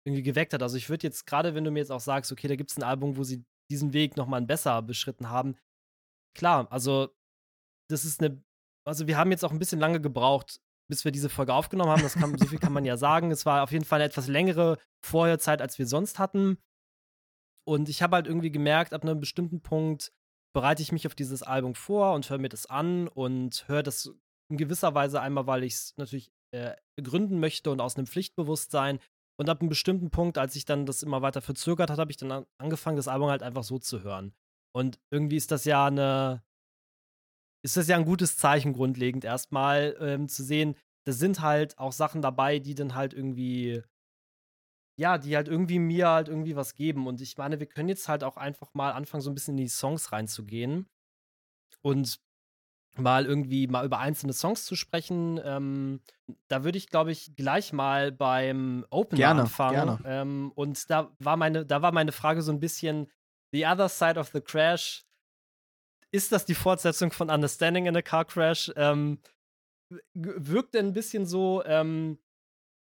irgendwie geweckt hat. Also ich würde jetzt, gerade wenn du mir jetzt auch sagst, okay, da gibt es ein Album, wo sie diesen Weg nochmal besser beschritten haben. Klar, also das ist eine, also wir haben jetzt auch ein bisschen lange gebraucht, bis wir diese Folge aufgenommen haben. Das kann, so viel kann man ja sagen. Es war auf jeden Fall eine etwas längere Vorherzeit, als wir sonst hatten. Und ich habe halt irgendwie gemerkt, ab einem bestimmten Punkt bereite ich mich auf dieses Album vor und höre mir das an und höre das in gewisser Weise einmal, weil ich es natürlich äh, begründen möchte und aus einem Pflichtbewusstsein und ab einem bestimmten Punkt, als ich dann das immer weiter verzögert hat, habe ich dann angefangen, das Album halt einfach so zu hören. Und irgendwie ist das ja eine, ist das ja ein gutes Zeichen grundlegend erstmal ähm, zu sehen, da sind halt auch Sachen dabei, die dann halt irgendwie, ja, die halt irgendwie mir halt irgendwie was geben. Und ich meine, wir können jetzt halt auch einfach mal anfangen, so ein bisschen in die Songs reinzugehen. Und mal irgendwie mal über einzelne Songs zu sprechen. Ähm, da würde ich, glaube ich, gleich mal beim Opener gerne, anfangen. Gerne. Ähm, und da war meine, da war meine Frage so ein bisschen: The Other Side of the Crash. Ist das die Fortsetzung von Understanding in a Car Crash? Ähm, wirkt ein bisschen so. Ähm,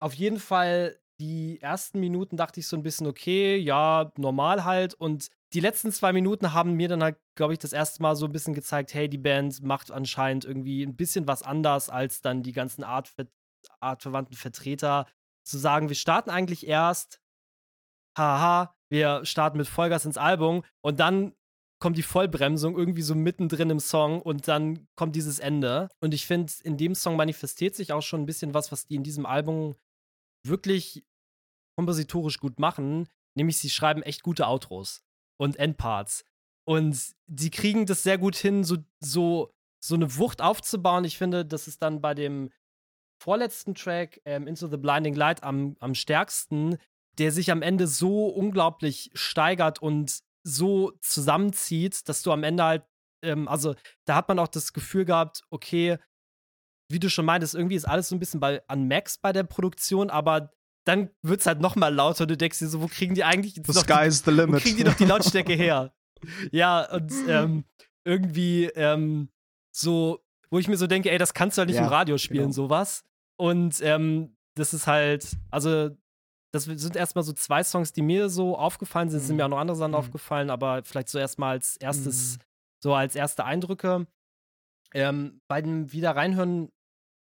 auf jeden Fall die ersten Minuten dachte ich so ein bisschen, okay, ja, normal halt. Und die letzten zwei Minuten haben mir dann halt, glaube ich, das erste Mal so ein bisschen gezeigt, hey, die Band macht anscheinend irgendwie ein bisschen was anders als dann die ganzen Art, artverwandten Vertreter. Zu sagen, wir starten eigentlich erst, haha, wir starten mit Vollgas ins Album und dann kommt die Vollbremsung irgendwie so mittendrin im Song und dann kommt dieses Ende. Und ich finde, in dem Song manifestiert sich auch schon ein bisschen was, was die in diesem Album wirklich kompositorisch gut machen, nämlich sie schreiben echt gute Outros und Endparts. Und sie kriegen das sehr gut hin, so, so, so eine Wucht aufzubauen. Ich finde, das ist dann bei dem vorletzten Track, ähm, Into the Blinding Light, am, am stärksten, der sich am Ende so unglaublich steigert und so zusammenzieht, dass du am Ende halt, ähm, also da hat man auch das Gefühl gehabt, okay, wie du schon meintest, irgendwie ist alles so ein bisschen bei, an Max bei der Produktion, aber dann wird es halt noch mal lauter. Du denkst dir so, wo kriegen die eigentlich the sky's the limit. Wo kriegen die doch die Lautstärke [LAUGHS] her? ja, und ähm, irgendwie ähm, so, wo ich mir so denke, ey, das kannst du halt nicht ja, im Radio spielen, genau. sowas. Und ähm, das ist halt, also das sind erstmal so zwei Songs, die mir so aufgefallen sind. Es sind mir auch noch andere Sachen mhm. aufgefallen, aber vielleicht so erstmal als erstes, mhm. so als erste Eindrücke. Ähm, bei dem Wieder reinhören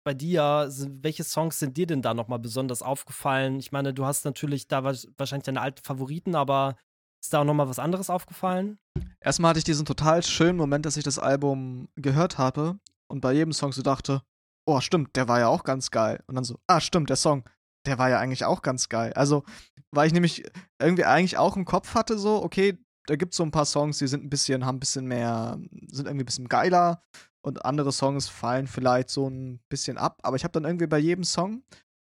bei dir, welche Songs sind dir denn da nochmal besonders aufgefallen? Ich meine, du hast natürlich da wahrscheinlich deine alten Favoriten, aber ist da auch nochmal was anderes aufgefallen? Erstmal hatte ich diesen total schönen Moment, dass ich das Album gehört habe und bei jedem Song so dachte, oh, stimmt, der war ja auch ganz geil. Und dann so, ah, stimmt, der Song, der war ja eigentlich auch ganz geil. Also, weil ich nämlich irgendwie eigentlich auch im Kopf hatte, so, okay, da gibt es so ein paar Songs, die sind ein bisschen, haben ein bisschen mehr, sind irgendwie ein bisschen geiler und andere Songs fallen vielleicht so ein bisschen ab. Aber ich habe dann irgendwie bei jedem Song,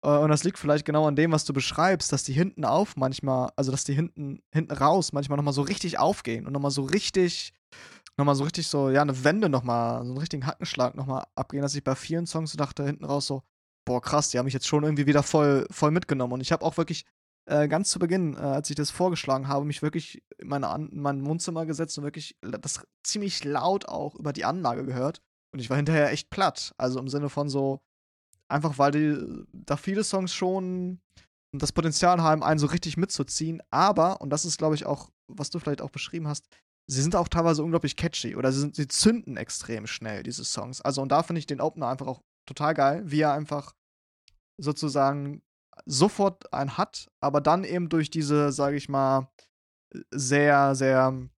äh, und das liegt vielleicht genau an dem, was du beschreibst, dass die hinten auf manchmal, also dass die hinten, hinten raus manchmal nochmal so richtig aufgehen und nochmal so richtig, nochmal so richtig so, ja, eine Wende nochmal, so einen richtigen Hackenschlag nochmal abgehen, dass ich bei vielen Songs so dachte, hinten raus so, boah, krass, die haben mich jetzt schon irgendwie wieder voll, voll mitgenommen. Und ich habe auch wirklich äh, ganz zu Beginn, äh, als ich das vorgeschlagen habe, mich wirklich in, meine in mein Wohnzimmer gesetzt und wirklich das ziemlich laut auch über die Anlage gehört. Und ich war hinterher echt platt. Also im Sinne von so, einfach weil die, da viele Songs schon das Potenzial haben, einen so richtig mitzuziehen. Aber, und das ist, glaube ich, auch, was du vielleicht auch beschrieben hast, sie sind auch teilweise unglaublich catchy oder sie, sind, sie zünden extrem schnell, diese Songs. Also, und da finde ich den Opener einfach auch total geil, wie er einfach sozusagen sofort einen hat, aber dann eben durch diese, sage ich mal, sehr, sehr,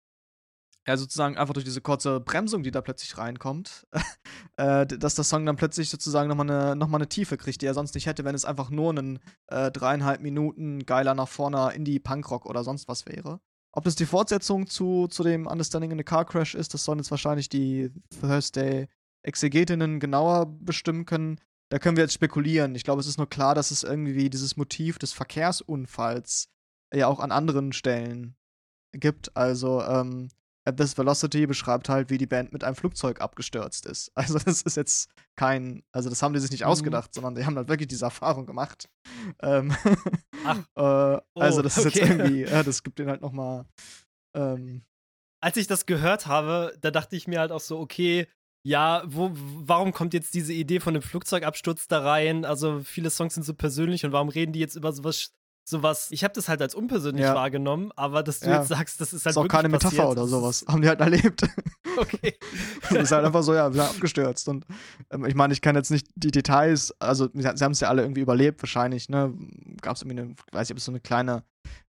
ja, sozusagen einfach durch diese kurze Bremsung, die da plötzlich reinkommt, [LAUGHS] äh, dass der Song dann plötzlich sozusagen nochmal eine, noch eine Tiefe kriegt, die er sonst nicht hätte, wenn es einfach nur ein äh, dreieinhalb Minuten geiler nach vorne Indie-Punkrock oder sonst was wäre. Ob das die Fortsetzung zu, zu dem Understanding in a Car Crash ist, das sollen jetzt wahrscheinlich die Thursday-Exegetinnen genauer bestimmen können da können wir jetzt spekulieren. Ich glaube, es ist nur klar, dass es irgendwie dieses Motiv des Verkehrsunfalls ja auch an anderen Stellen gibt. Also, ähm, At This Velocity beschreibt halt, wie die Band mit einem Flugzeug abgestürzt ist. [LAUGHS] Also, das ist jetzt kein, also das haben die sich nicht mhm. ausgedacht, sondern die haben halt wirklich diese Erfahrung gemacht. [LAUGHS] Ähm, Ach. [LAUGHS] äh, oh, also, das ist okay. jetzt irgendwie, ja, das gibt denen halt nochmal. Ähm, Als ich das gehört habe, da dachte ich mir halt auch so, okay, ja, wo, warum kommt jetzt diese Idee von dem Flugzeugabsturz da rein? Also viele Songs sind so persönlich und warum reden die jetzt über sowas sowas, ich habe das halt als unpersönlich ja. wahrgenommen, aber dass du ja. jetzt sagst, das ist halt das ist auch keine Metapher passiert. oder sowas, [LAUGHS] haben die halt erlebt. Okay. [LAUGHS] das ist halt einfach so, ja, wir sind abgestürzt und ähm, ich meine, ich kann jetzt nicht die Details, also sie haben es ja alle irgendwie überlebt wahrscheinlich, ne, gab es irgendwie eine, weiß ich, ob es so eine kleine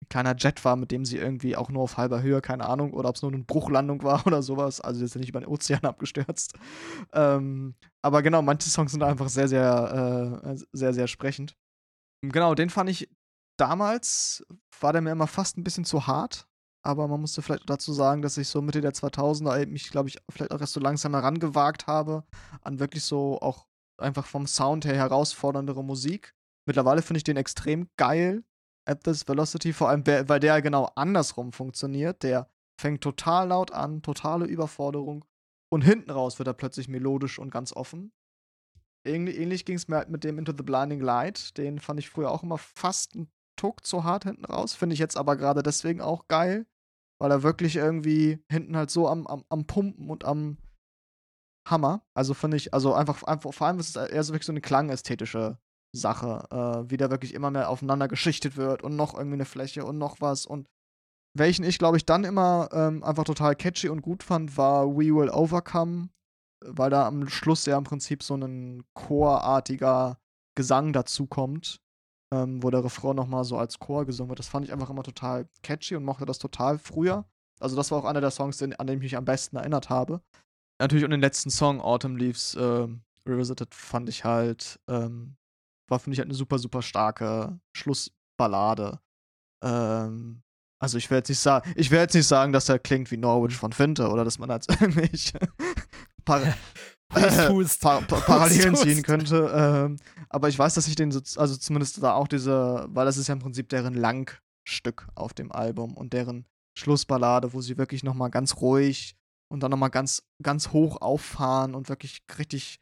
ein kleiner Jet war, mit dem sie irgendwie auch nur auf halber Höhe, keine Ahnung, oder ob es nur eine Bruchlandung war [LAUGHS] oder sowas. Also jetzt nicht über den Ozean abgestürzt. Ähm, aber genau, manche Songs sind einfach sehr, sehr, äh, sehr, sehr sprechend. Genau, den fand ich damals war der mir immer fast ein bisschen zu hart, aber man musste vielleicht dazu sagen, dass ich so Mitte der 2000er mich, glaube ich, vielleicht auch erst so langsam herangewagt habe an wirklich so auch einfach vom Sound her herausforderndere Musik. Mittlerweile finde ich den extrem geil. At This Velocity, vor allem, weil der genau andersrum funktioniert. Der fängt total laut an, totale Überforderung. Und hinten raus wird er plötzlich melodisch und ganz offen. Ähnlich, ging es mir halt mit dem Into the Blinding Light. Den fand ich früher auch immer fast einen Tuck zu hart hinten raus. Finde ich jetzt aber gerade deswegen auch geil, weil er wirklich irgendwie hinten halt so am, am, am Pumpen und am Hammer. Also finde ich, also einfach, einfach, vor allem ist es eher so wirklich so eine klangästhetische Sache, äh, wie der wirklich immer mehr aufeinander geschichtet wird und noch irgendwie eine Fläche und noch was und welchen ich, glaube ich, dann immer ähm, einfach total catchy und gut fand, war We Will Overcome, weil da am Schluss ja im Prinzip so ein chorartiger Gesang dazu kommt, ähm, wo der Refrain nochmal so als Chor gesungen wird. Das fand ich einfach immer total catchy und mochte das total früher. Also das war auch einer der Songs, an den ich mich am besten erinnert habe. Natürlich und den letzten Song, Autumn Leaves äh, Revisited, fand ich halt, ähm, war, finde ich halt eine super, super starke Schlussballade. Ähm, also ich will jetzt nicht sagen, ich will jetzt nicht sagen, dass er klingt wie Norwich von Finte oder dass man als [LAUGHS] irgendwelche Par [LAUGHS] äh, Par Par Parallelen ziehen könnte. Ähm, aber ich weiß, dass ich den, so, also zumindest da auch diese, weil das ist ja im Prinzip deren Langstück auf dem Album und deren Schlussballade, wo sie wirklich nochmal ganz ruhig und dann nochmal ganz, ganz hoch auffahren und wirklich richtig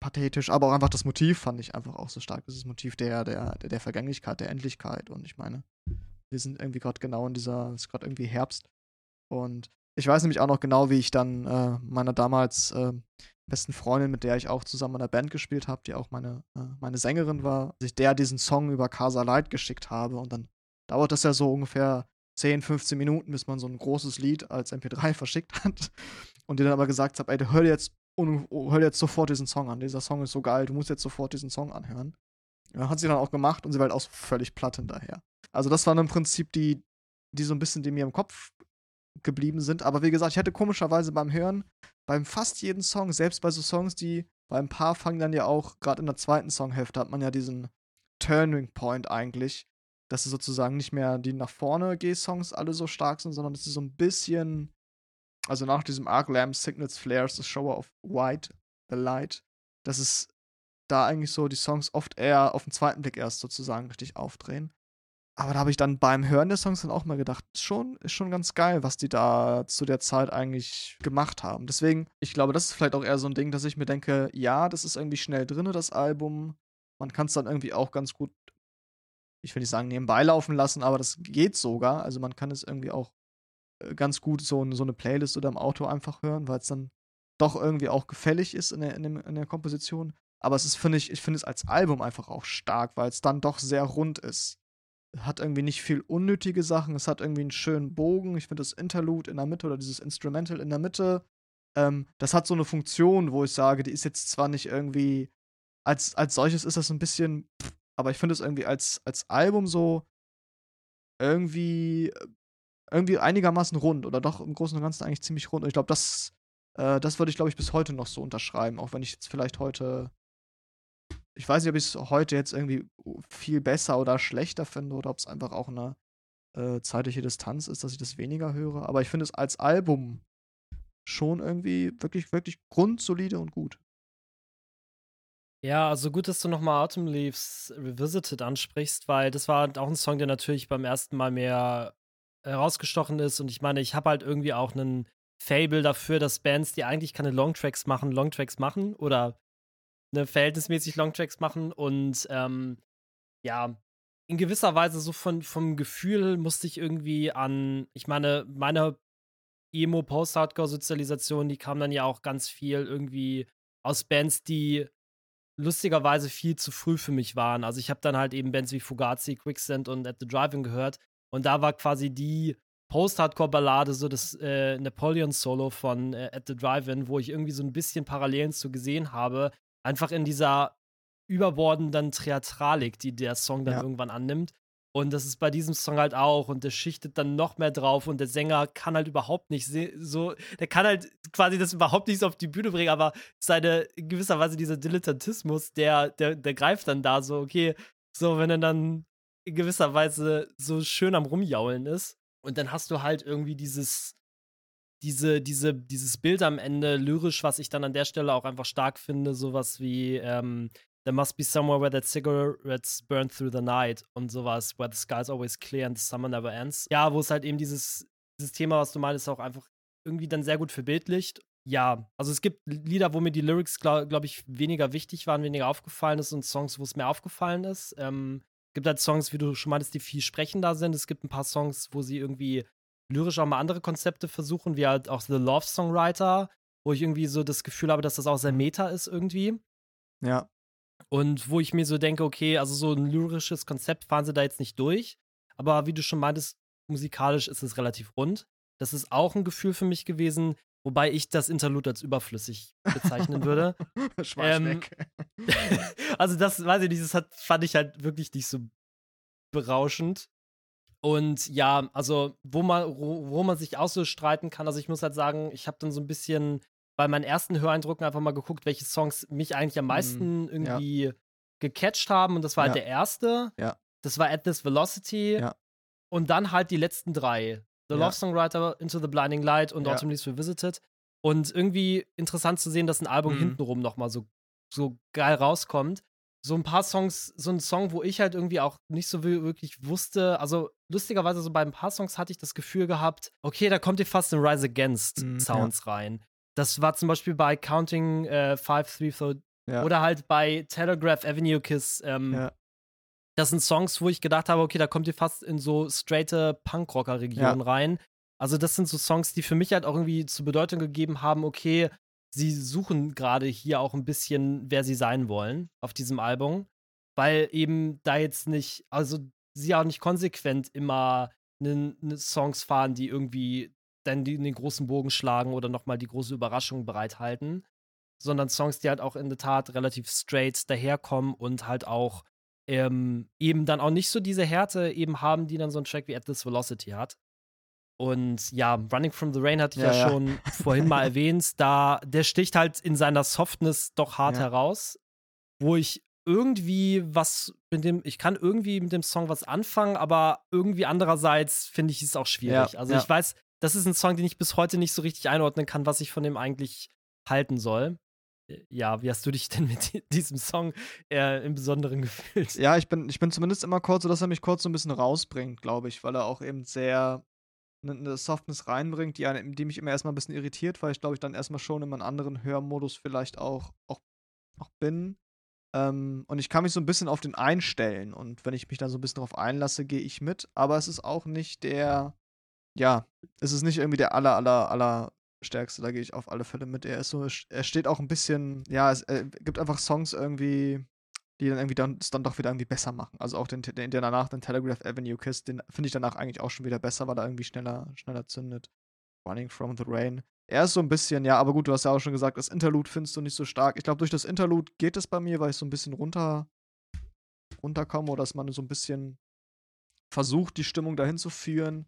pathetisch, aber auch einfach das Motiv fand ich einfach auch so stark. Das Motiv der, der, der Vergänglichkeit, der Endlichkeit. Und ich meine, wir sind irgendwie gerade genau in dieser, es ist gerade irgendwie Herbst. Und ich weiß nämlich auch noch genau, wie ich dann äh, meiner damals äh, besten Freundin, mit der ich auch zusammen in der Band gespielt habe, die auch meine, äh, meine Sängerin war, dass ich der diesen Song über Casa Light geschickt habe. Und dann dauert das ja so ungefähr 10, 15 Minuten, bis man so ein großes Lied als MP3 [LAUGHS] verschickt hat. Und die dann aber gesagt habe, ey, hör jetzt, hör jetzt sofort diesen Song an. Dieser Song ist so geil, du musst jetzt sofort diesen Song anhören. Ja, hat sie dann auch gemacht und sie war halt auch völlig platt hinterher. Also das waren im Prinzip die, die so ein bisschen, die mir im Kopf geblieben sind. Aber wie gesagt, ich hatte komischerweise beim Hören, beim fast jeden Song, selbst bei so Songs, die bei ein paar fangen dann ja auch, gerade in der zweiten Songhälfte hat man ja diesen Turning Point eigentlich, dass es sozusagen nicht mehr die nach vorne G-Songs alle so stark sind, sondern dass sie so ein bisschen, also nach diesem Arc Lamp, Signals, Flares, The Shower of White, The Light, dass es da eigentlich so die Songs oft eher auf den zweiten Blick erst sozusagen richtig aufdrehen. Aber da habe ich dann beim Hören der Songs dann auch mal gedacht, schon, ist schon ganz geil, was die da zu der Zeit eigentlich gemacht haben. Deswegen, ich glaube, das ist vielleicht auch eher so ein Ding, dass ich mir denke, ja, das ist irgendwie schnell drin, das Album. Man kann es dann irgendwie auch ganz gut, ich will nicht sagen, nebenbei laufen lassen, aber das geht sogar. Also man kann es irgendwie auch ganz gut so, so eine Playlist oder im Auto einfach hören, weil es dann doch irgendwie auch gefällig ist in der, in, dem, in der Komposition. Aber es ist, finde ich, ich finde es als Album einfach auch stark, weil es dann doch sehr rund ist. Hat irgendwie nicht viel unnötige Sachen, es hat irgendwie einen schönen Bogen. Ich finde das Interlude in der Mitte oder dieses Instrumental in der Mitte, ähm, das hat so eine Funktion, wo ich sage, die ist jetzt zwar nicht irgendwie, als, als solches ist das ein bisschen, aber ich finde es irgendwie als, als Album so irgendwie, irgendwie einigermaßen rund oder doch im Großen und Ganzen eigentlich ziemlich rund. Und ich glaube, das, äh, das würde ich, glaube ich, bis heute noch so unterschreiben, auch wenn ich jetzt vielleicht heute ich weiß nicht, ob ich es heute jetzt irgendwie viel besser oder schlechter finde oder ob es einfach auch eine äh, zeitliche Distanz ist, dass ich das weniger höre. Aber ich finde es als Album schon irgendwie wirklich, wirklich grundsolide und gut. Ja, also gut, dass du nochmal Autumn Leaves Revisited ansprichst, weil das war auch ein Song, der natürlich beim ersten Mal mehr herausgestochen ist. Und ich meine, ich habe halt irgendwie auch einen Fable dafür, dass Bands, die eigentlich keine Longtracks machen, Longtracks machen oder ne, verhältnismäßig Longtracks machen und ähm, ja, in gewisser Weise so von, vom Gefühl musste ich irgendwie an, ich meine, meine Emo-Post-Hardcore-Sozialisation, die kam dann ja auch ganz viel irgendwie aus Bands, die lustigerweise viel zu früh für mich waren. Also ich habe dann halt eben Bands wie Fugazi, Quicksand und At the Drive-In gehört und da war quasi die Post-Hardcore-Ballade, so das äh, Napoleon-Solo von äh, At the Drive-In, wo ich irgendwie so ein bisschen Parallelen zu gesehen habe, einfach in dieser überbordenden Theatralik, die der Song dann ja. irgendwann annimmt. Und das ist bei diesem Song halt auch. Und der schichtet dann noch mehr drauf. Und der Sänger kann halt überhaupt nicht so, der kann halt quasi das überhaupt nicht so auf die Bühne bringen. Aber seine, in gewisser Weise dieser Dilettantismus, der, der, der greift dann da so, okay, so, wenn er dann in gewisser Weise so schön am Rumjaulen ist. Und dann hast du halt irgendwie dieses, diese, diese, dieses Bild am Ende lyrisch, was ich dann an der Stelle auch einfach stark finde, sowas wie ähm, There must be somewhere where that cigarettes burn through the night und sowas, where the sky's always clear and the summer never ends. Ja, wo es halt eben dieses, dieses Thema, was du meinst, auch einfach irgendwie dann sehr gut verbildlicht. Ja, also es gibt Lieder, wo mir die Lyrics, glaube glaub ich, weniger wichtig waren, weniger aufgefallen ist und Songs, wo es mehr aufgefallen ist. Ähm, gibt halt Songs, wie du schon meintest, die viel sprechender sind. Es gibt ein paar Songs, wo sie irgendwie lyrisch auch mal andere Konzepte versuchen, wie halt auch The Love Songwriter, wo ich irgendwie so das Gefühl habe, dass das auch sehr meta ist irgendwie. Ja. Und wo ich mir so denke, okay, also so ein lyrisches Konzept fahren sie da jetzt nicht durch. Aber wie du schon meintest, musikalisch ist es relativ rund. Das ist auch ein Gefühl für mich gewesen, wobei ich das Interlude als überflüssig bezeichnen würde. [LAUGHS] Schwarz ähm, [LAUGHS] also das, weiß ich nicht, das hat, fand ich halt wirklich nicht so berauschend. Und ja, also wo man, wo, man sich auch so streiten kann, also ich muss halt sagen, ich habe dann so ein bisschen bei meinen ersten Höreindrücken einfach mal geguckt, welche Songs mich eigentlich am mhm. meisten mm, irgendwie ja. gecatcht haben. Und das war halt ja. der erste. Ja. Das war At This Velocity. Ja. Und dann halt die letzten drei. The Love Songwriter, Into the Blinding Light und Autumn Leaves Revisited. Und irgendwie interessant zu sehen, dass ein Album mhm. hintenrum nochmal so, so geil rauskommt. So ein paar Songs, so ein Song, wo ich halt irgendwie auch nicht so wirklich wusste, also lustigerweise so bei ein paar Songs hatte ich das Gefühl gehabt, okay, da kommt ihr fast in Rise Against mhm, Sounds ja. rein. Das war zum Beispiel bei Counting äh, Five, Three, Four ja. oder halt bei Telegraph Avenue Kiss. Ähm, ja. Das sind Songs, wo ich gedacht habe, okay, da kommt ihr fast in so straighte Punkrocker-Regionen rein. Also, das sind so Songs, die für mich halt auch irgendwie zur Bedeutung gegeben haben, okay, sie suchen gerade hier auch ein bisschen, wer sie sein wollen auf diesem Album. Weil eben da jetzt nicht, also sie auch nicht konsequent immer ne, ne Songs fahren, die irgendwie dann die, den großen Bogen schlagen oder nochmal die große Überraschung bereithalten, sondern Songs, die halt auch in der Tat relativ straight daherkommen und halt auch ähm, eben dann auch nicht so diese Härte eben haben, die dann so ein Track wie At This Velocity hat. Und ja, Running from the Rain hatte ich ja, ja, ja. schon vorhin mal [LAUGHS] erwähnt, da der sticht halt in seiner Softness doch hart ja. heraus, wo ich irgendwie was mit dem, ich kann irgendwie mit dem Song was anfangen, aber irgendwie andererseits finde ich es auch schwierig. also ich weiß, das ist ein Song, den ich bis heute nicht so richtig einordnen kann, was ich von dem eigentlich halten soll. Ja, wie hast du dich [LAUGHS] denn mit diesem Song äh, im Besonderen gefühlt? Ja, ich bin, ich bin zumindest immer kurz, so dass er mich kurz so ein bisschen rausbringt, glaube ich, weil er auch eben sehr eine ne Softness reinbringt, die, die mich immer erstmal ein bisschen irritiert, weil ich glaube ich dann erstmal schon in einem anderen Hörmodus vielleicht auch, auch, auch bin. Ähm, und ich kann mich so ein bisschen auf den einstellen und wenn ich mich dann so ein bisschen darauf einlasse, gehe ich mit. Aber es ist auch nicht der, ja, es ist nicht irgendwie der aller, aller, aller stärkste, da gehe ich auf alle Fälle mit. Er ist so, er steht auch ein bisschen, ja, es äh, gibt einfach Songs irgendwie, die dann irgendwie dann, es dann doch wieder irgendwie besser machen. Also auch den, den, der danach, den Telegraph Avenue Kiss, den finde ich danach eigentlich auch schon wieder besser, weil er irgendwie schneller, schneller zündet. Running from the Rain. Er ist so ein bisschen, ja, aber gut, du hast ja auch schon gesagt, das Interlude findest du nicht so stark. Ich glaube, durch das Interlude geht es bei mir, weil ich so ein bisschen runter, runterkomme oder dass man so ein bisschen versucht, die Stimmung dahin zu führen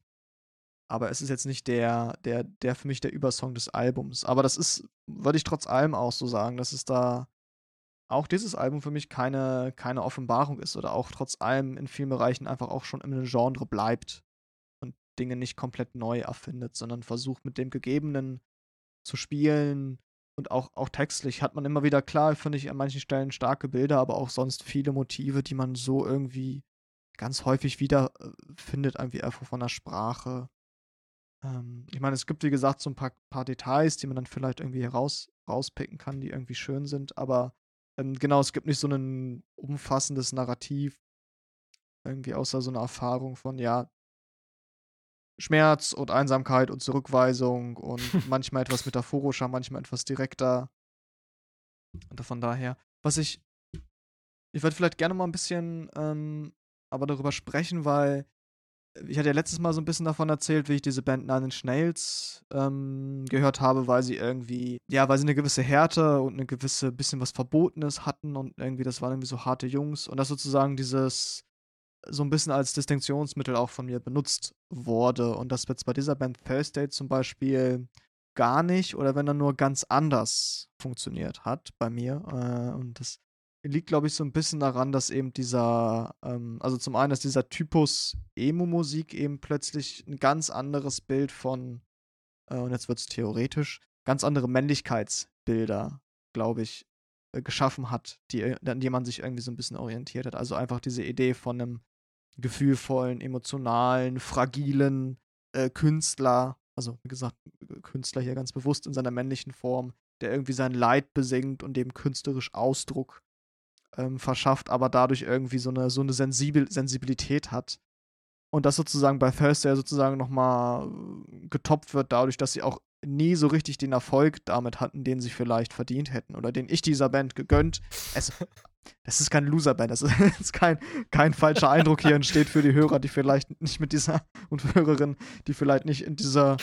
aber es ist jetzt nicht der, der, der für mich der Übersong des Albums. Aber das ist, würde ich trotz allem auch so sagen, dass es da auch dieses Album für mich keine, keine Offenbarung ist oder auch trotz allem in vielen Bereichen einfach auch schon im Genre bleibt und Dinge nicht komplett neu erfindet, sondern versucht mit dem Gegebenen zu spielen und auch, auch textlich hat man immer wieder klar, finde ich an manchen Stellen starke Bilder, aber auch sonst viele Motive, die man so irgendwie ganz häufig wieder äh, findet, irgendwie einfach von der Sprache ähm, ich meine, es gibt, wie gesagt, so ein paar, paar Details, die man dann vielleicht irgendwie raus, rauspicken kann, die irgendwie schön sind, aber ähm, genau, es gibt nicht so ein umfassendes Narrativ, irgendwie außer so eine Erfahrung von, ja, Schmerz und Einsamkeit und Zurückweisung und [LAUGHS] manchmal etwas metaphorischer, manchmal etwas direkter. Und von daher, was ich, ich würde vielleicht gerne mal ein bisschen ähm, aber darüber sprechen, weil ich hatte ja letztes Mal so ein bisschen davon erzählt, wie ich diese Band Nine Inch Nails ähm, gehört habe, weil sie irgendwie, ja, weil sie eine gewisse Härte und eine gewisse bisschen was Verbotenes hatten und irgendwie, das waren irgendwie so harte Jungs und das sozusagen dieses so ein bisschen als Distinktionsmittel auch von mir benutzt wurde und das jetzt bei dieser Band Thursday zum Beispiel gar nicht oder wenn er nur ganz anders funktioniert hat bei mir äh, und das liegt, glaube ich, so ein bisschen daran, dass eben dieser, ähm, also zum einen, dass dieser Typus Emo-Musik eben plötzlich ein ganz anderes Bild von äh, und jetzt wird es theoretisch, ganz andere Männlichkeitsbilder, glaube ich, äh, geschaffen hat, die, an die man sich irgendwie so ein bisschen orientiert hat. Also einfach diese Idee von einem gefühlvollen, emotionalen, fragilen äh, Künstler, also wie gesagt, Künstler hier ganz bewusst in seiner männlichen Form, der irgendwie sein Leid besingt und dem künstlerisch Ausdruck ähm, verschafft, aber dadurch irgendwie so eine, so eine Sensibil Sensibilität hat. Und das sozusagen bei Thursday sozusagen nochmal äh, getoppt wird, dadurch, dass sie auch nie so richtig den Erfolg damit hatten, den sie vielleicht verdient hätten oder den ich dieser Band gegönnt. Es, das ist keine Loser-Band, das [LAUGHS] ist kein, kein falscher Eindruck hier entsteht für die Hörer, die vielleicht nicht mit dieser und Hörerinnen, die vielleicht nicht in dieser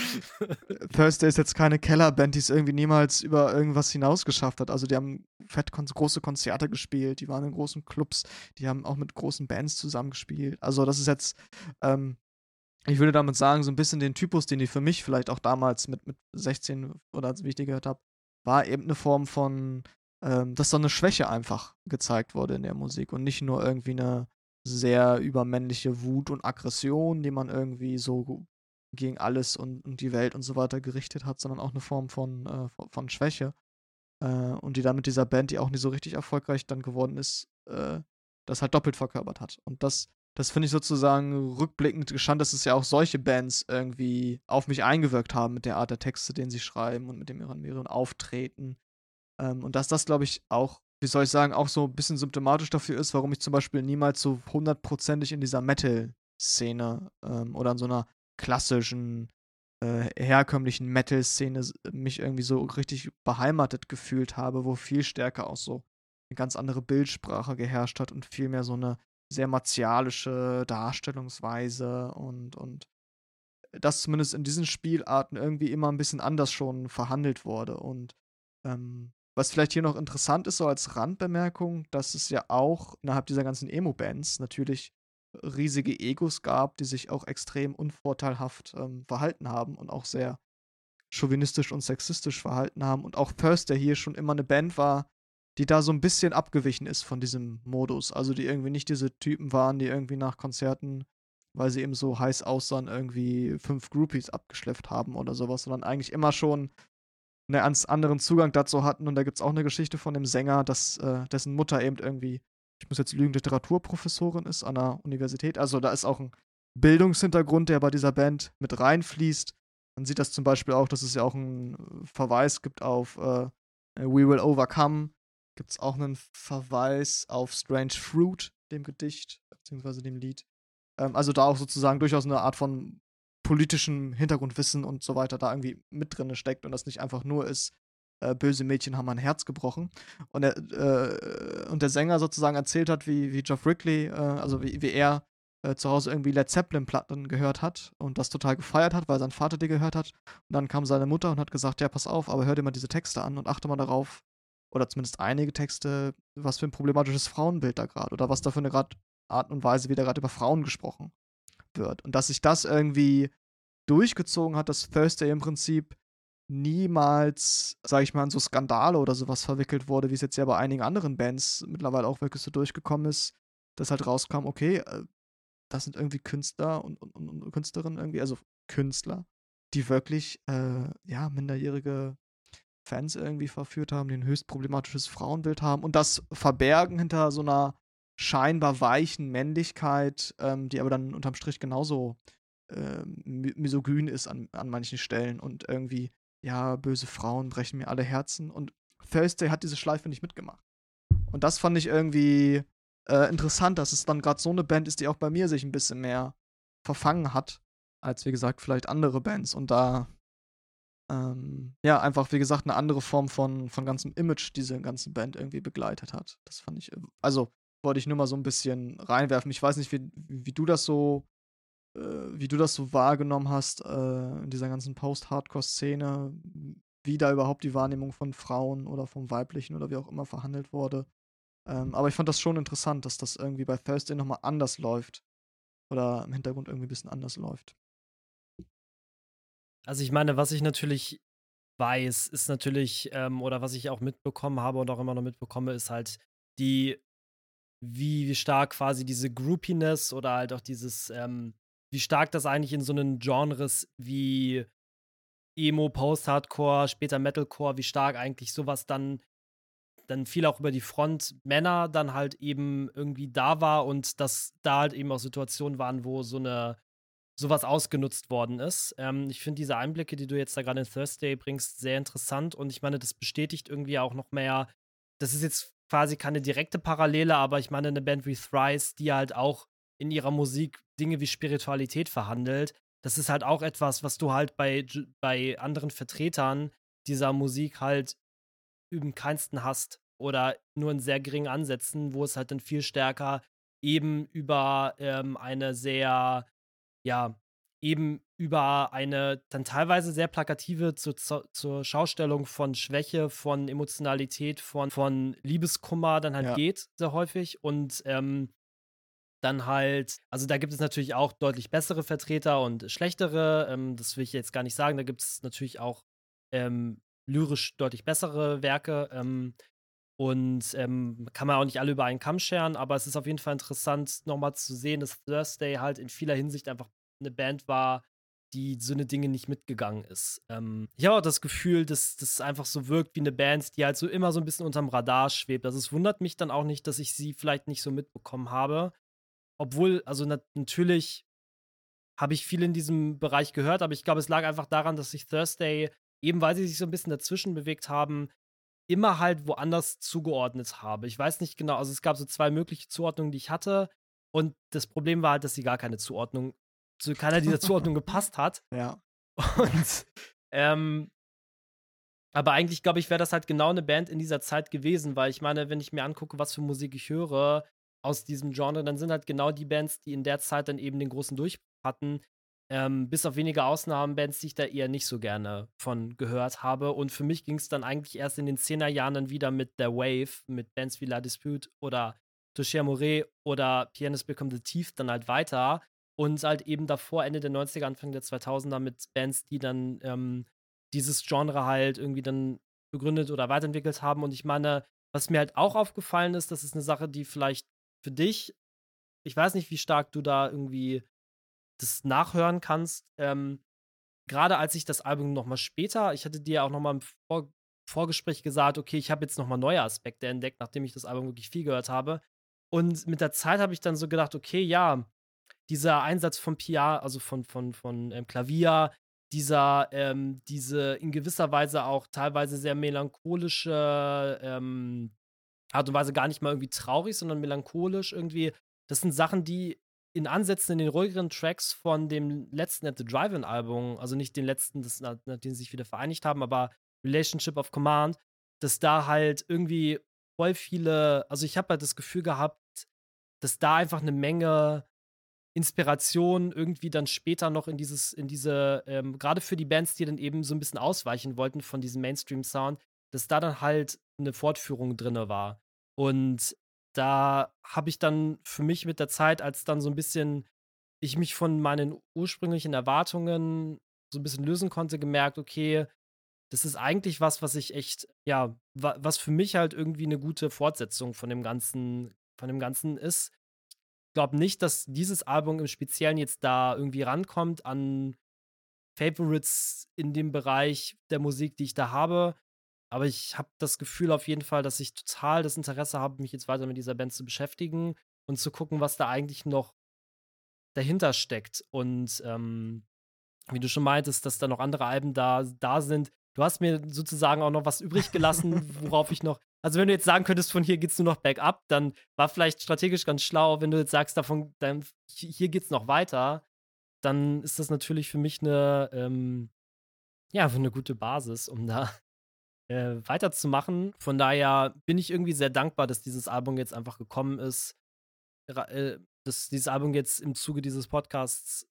Thursday ist jetzt keine Kellerband, die es irgendwie niemals über irgendwas hinaus geschafft hat. Also die haben fett große Konzerte gespielt, die waren in großen Clubs, die haben auch mit großen Bands zusammengespielt. Also das ist jetzt ähm, ich würde damit sagen, so ein bisschen den Typus, den ich für mich vielleicht auch damals mit, mit 16 oder wie ich die gehört habe, war eben eine Form von, ähm, dass so eine Schwäche einfach gezeigt wurde in der Musik und nicht nur irgendwie eine sehr übermännliche Wut und Aggression, die man irgendwie so gegen alles und, und die Welt und so weiter gerichtet hat, sondern auch eine Form von, äh, von Schwäche. Äh, und die dann mit dieser Band, die auch nicht so richtig erfolgreich dann geworden ist, äh, das halt doppelt verkörpert hat. Und das das finde ich sozusagen rückblickend gestanden, dass es ja auch solche Bands irgendwie auf mich eingewirkt haben mit der Art der Texte, den sie schreiben und mit dem ihren Auftreten. Ähm, und dass das, glaube ich, auch, wie soll ich sagen, auch so ein bisschen symptomatisch dafür ist, warum ich zum Beispiel niemals so hundertprozentig in dieser Metal-Szene ähm, oder in so einer klassischen, äh, herkömmlichen Metal-Szene mich irgendwie so richtig beheimatet gefühlt habe, wo viel stärker auch so eine ganz andere Bildsprache geherrscht hat und viel mehr so eine sehr martialische Darstellungsweise und, und das zumindest in diesen Spielarten irgendwie immer ein bisschen anders schon verhandelt wurde. Und ähm, was vielleicht hier noch interessant ist, so als Randbemerkung, dass es ja auch innerhalb dieser ganzen Emo-Bands natürlich riesige Egos gab, die sich auch extrem unvorteilhaft ähm, verhalten haben und auch sehr chauvinistisch und sexistisch verhalten haben. Und auch Thirst, der hier schon immer eine Band war, die da so ein bisschen abgewichen ist von diesem Modus. Also die irgendwie nicht diese Typen waren, die irgendwie nach Konzerten, weil sie eben so heiß aussahen, irgendwie fünf Groupies abgeschleppt haben oder sowas, sondern eigentlich immer schon einen ganz anderen Zugang dazu hatten. Und da gibt es auch eine Geschichte von dem Sänger, dass, äh, dessen Mutter eben irgendwie, ich muss jetzt lügen, Literaturprofessorin ist an der Universität. Also da ist auch ein Bildungshintergrund, der bei dieser Band mit reinfließt. Man sieht das zum Beispiel auch, dass es ja auch einen Verweis gibt auf äh, We Will Overcome, gibt es auch einen Verweis auf Strange Fruit, dem Gedicht, beziehungsweise dem Lied. Ähm, also da auch sozusagen durchaus eine Art von politischem Hintergrundwissen und so weiter da irgendwie mit drin steckt und das nicht einfach nur ist, äh, böse Mädchen haben mein Herz gebrochen. Und der, äh, und der Sänger sozusagen erzählt hat, wie, wie Geoff Rickley, äh, also wie, wie er äh, zu Hause irgendwie Led Zeppelin-Platten gehört hat und das total gefeiert hat, weil sein Vater die gehört hat. Und dann kam seine Mutter und hat gesagt, ja, pass auf, aber hör dir mal diese Texte an und achte mal darauf, oder zumindest einige Texte, was für ein problematisches Frauenbild da gerade oder was da für eine Art und Weise, wie da gerade über Frauen gesprochen wird. Und dass sich das irgendwie durchgezogen hat, dass Thursday im Prinzip niemals, sag ich mal, in so Skandale oder sowas verwickelt wurde, wie es jetzt ja bei einigen anderen Bands mittlerweile auch wirklich so durchgekommen ist, dass halt rauskam, okay, äh, das sind irgendwie Künstler und, und, und Künstlerinnen irgendwie, also Künstler, die wirklich, äh, ja, minderjährige Fans irgendwie verführt haben, die ein höchst problematisches Frauenbild haben und das verbergen hinter so einer scheinbar weichen Männlichkeit, ähm, die aber dann unterm Strich genauso äh, misogyn ist an, an manchen Stellen und irgendwie, ja, böse Frauen brechen mir alle Herzen und Thursday hat diese Schleife nicht mitgemacht. Und das fand ich irgendwie äh, interessant, dass es dann gerade so eine Band ist, die auch bei mir sich ein bisschen mehr verfangen hat, als wie gesagt vielleicht andere Bands. Und da ähm, ja, einfach, wie gesagt, eine andere Form von, von ganzem Image diese ganze Band irgendwie begleitet hat. Das fand ich, äh, also wollte ich nur mal so ein bisschen reinwerfen. Ich weiß nicht, wie, wie du das so, äh, wie du das so wahrgenommen hast äh, in dieser ganzen Post-Hardcore-Szene, wie da überhaupt die Wahrnehmung von Frauen oder vom Weiblichen oder wie auch immer verhandelt wurde. Ähm, aber ich fand das schon interessant, dass das irgendwie bei Thursday nochmal anders läuft. Oder im Hintergrund irgendwie ein bisschen anders läuft. Also ich meine, was ich natürlich weiß, ist natürlich, ähm, oder was ich auch mitbekommen habe und auch immer noch mitbekomme, ist halt die, wie stark quasi diese Groupiness oder halt auch dieses, ähm, wie stark das eigentlich in so einen Genres wie Emo, Post-Hardcore, später Metalcore, wie stark eigentlich sowas dann dann viel auch über die Front Männer dann halt eben irgendwie da war und dass da halt eben auch Situationen waren, wo so eine sowas ausgenutzt worden ist. Ähm, ich finde diese Einblicke, die du jetzt da gerade in Thursday bringst, sehr interessant und ich meine, das bestätigt irgendwie auch noch mehr. Das ist jetzt quasi keine direkte Parallele, aber ich meine, eine Band wie Thrice, die halt auch in ihrer Musik Dinge wie Spiritualität verhandelt, das ist halt auch etwas, was du halt bei, bei anderen Vertretern dieser Musik halt üben keinsten hast oder nur in sehr geringen Ansätzen, wo es halt dann viel stärker eben über ähm, eine sehr, ja, eben über eine dann teilweise sehr plakative zu, zu, zur Schaustellung von Schwäche, von Emotionalität, von, von Liebeskummer dann halt ja. geht, sehr häufig. Und ähm, dann halt, also da gibt es natürlich auch deutlich bessere Vertreter und schlechtere. Ähm, das will ich jetzt gar nicht sagen. Da gibt es natürlich auch ähm, lyrisch deutlich bessere Werke. Ähm, und ähm, kann man auch nicht alle über einen Kamm scheren, aber es ist auf jeden Fall interessant, nochmal zu sehen, dass Thursday halt in vieler Hinsicht einfach eine Band war, die so eine Dinge nicht mitgegangen ist. Ähm, ich habe auch das Gefühl, dass das einfach so wirkt wie eine Band, die halt so immer so ein bisschen unterm Radar schwebt. Also es wundert mich dann auch nicht, dass ich sie vielleicht nicht so mitbekommen habe. Obwohl, also nat natürlich habe ich viel in diesem Bereich gehört, aber ich glaube, es lag einfach daran, dass sich Thursday, eben weil sie sich so ein bisschen dazwischen bewegt haben, immer halt woanders zugeordnet habe. Ich weiß nicht genau, also es gab so zwei mögliche Zuordnungen, die ich hatte. Und das Problem war halt, dass sie gar keine Zuordnung, zu keiner dieser Zuordnungen gepasst hat. [LAUGHS] Ja. Und ähm, aber eigentlich, glaube ich, wäre das halt genau eine Band in dieser Zeit gewesen, weil ich meine, wenn ich mir angucke, was für Musik ich höre, aus diesem Genre, dann sind halt genau die Bands, die in der Zeit dann eben den großen Durchbruch hatten. Ähm, bis auf wenige Ausnahmen Bands, die ich da eher nicht so gerne von gehört habe. Und für mich ging es dann eigentlich erst in den 10er Jahren dann wieder mit der Wave, mit Bands wie La Dispute oder Touché Amore oder Pianist Become the Thief dann halt weiter. Und halt eben davor, Ende der 90er, Anfang der 2000er mit Bands, die dann ähm, dieses Genre halt irgendwie dann begründet oder weiterentwickelt haben. Und ich meine, was mir halt auch aufgefallen ist, das ist eine Sache, die vielleicht für dich, ich weiß nicht, wie stark du da irgendwie das nachhören kannst. Ähm, Gerade als ich das Album noch mal später, ich hatte dir auch noch mal im Vor Vorgespräch gesagt, okay, ich habe jetzt noch mal neue Aspekte entdeckt, nachdem ich das Album wirklich viel gehört habe. Und mit der Zeit habe ich dann so gedacht, okay, ja, dieser Einsatz von Pia, also von, von, von ähm, Klavier, dieser, ähm, diese in gewisser Weise auch teilweise sehr melancholische ähm, Art und Weise gar nicht mal irgendwie traurig, sondern melancholisch irgendwie. Das sind Sachen, die in Ansätzen in den ruhigeren Tracks von dem letzten At the Drive-In-Album, also nicht den letzten, das, nachdem sie sich wieder vereinigt haben, aber Relationship of Command, dass da halt irgendwie voll viele, also ich habe halt das Gefühl gehabt, dass da einfach eine Menge Inspiration irgendwie dann später noch in dieses, in diese, ähm, gerade für die Bands, die dann eben so ein bisschen ausweichen wollten von diesem Mainstream-Sound, dass da dann halt eine Fortführung drin war. Und da habe ich dann für mich mit der Zeit, als dann so ein bisschen ich mich von meinen ursprünglichen Erwartungen so ein bisschen lösen konnte, gemerkt, okay, das ist eigentlich was, was ich echt, ja, wa was für mich halt irgendwie eine gute Fortsetzung von dem Ganzen, von dem Ganzen ist. Ich glaube nicht, dass dieses Album im Speziellen jetzt da irgendwie rankommt an Favorites in dem Bereich der Musik, die ich da habe. Aber ich habe das Gefühl auf jeden Fall, dass ich total das Interesse habe, mich jetzt weiter mit dieser Band zu beschäftigen und zu gucken, was da eigentlich noch dahinter steckt. Und ähm, wie du schon meintest, dass da noch andere Alben da, da sind. Du hast mir sozusagen auch noch was [LAUGHS] übrig gelassen, worauf ich noch. Also, wenn du jetzt sagen könntest, von hier geht's nur noch bergab, dann war vielleicht strategisch ganz schlau, wenn du jetzt sagst, davon, dann, hier geht's noch weiter, dann ist das natürlich für mich eine, ähm, ja, eine gute Basis, um da äh, weiterzumachen. Von daher bin ich irgendwie sehr dankbar, dass dieses Album jetzt einfach gekommen ist. Äh, dass dieses Album jetzt im Zuge dieses Podcasts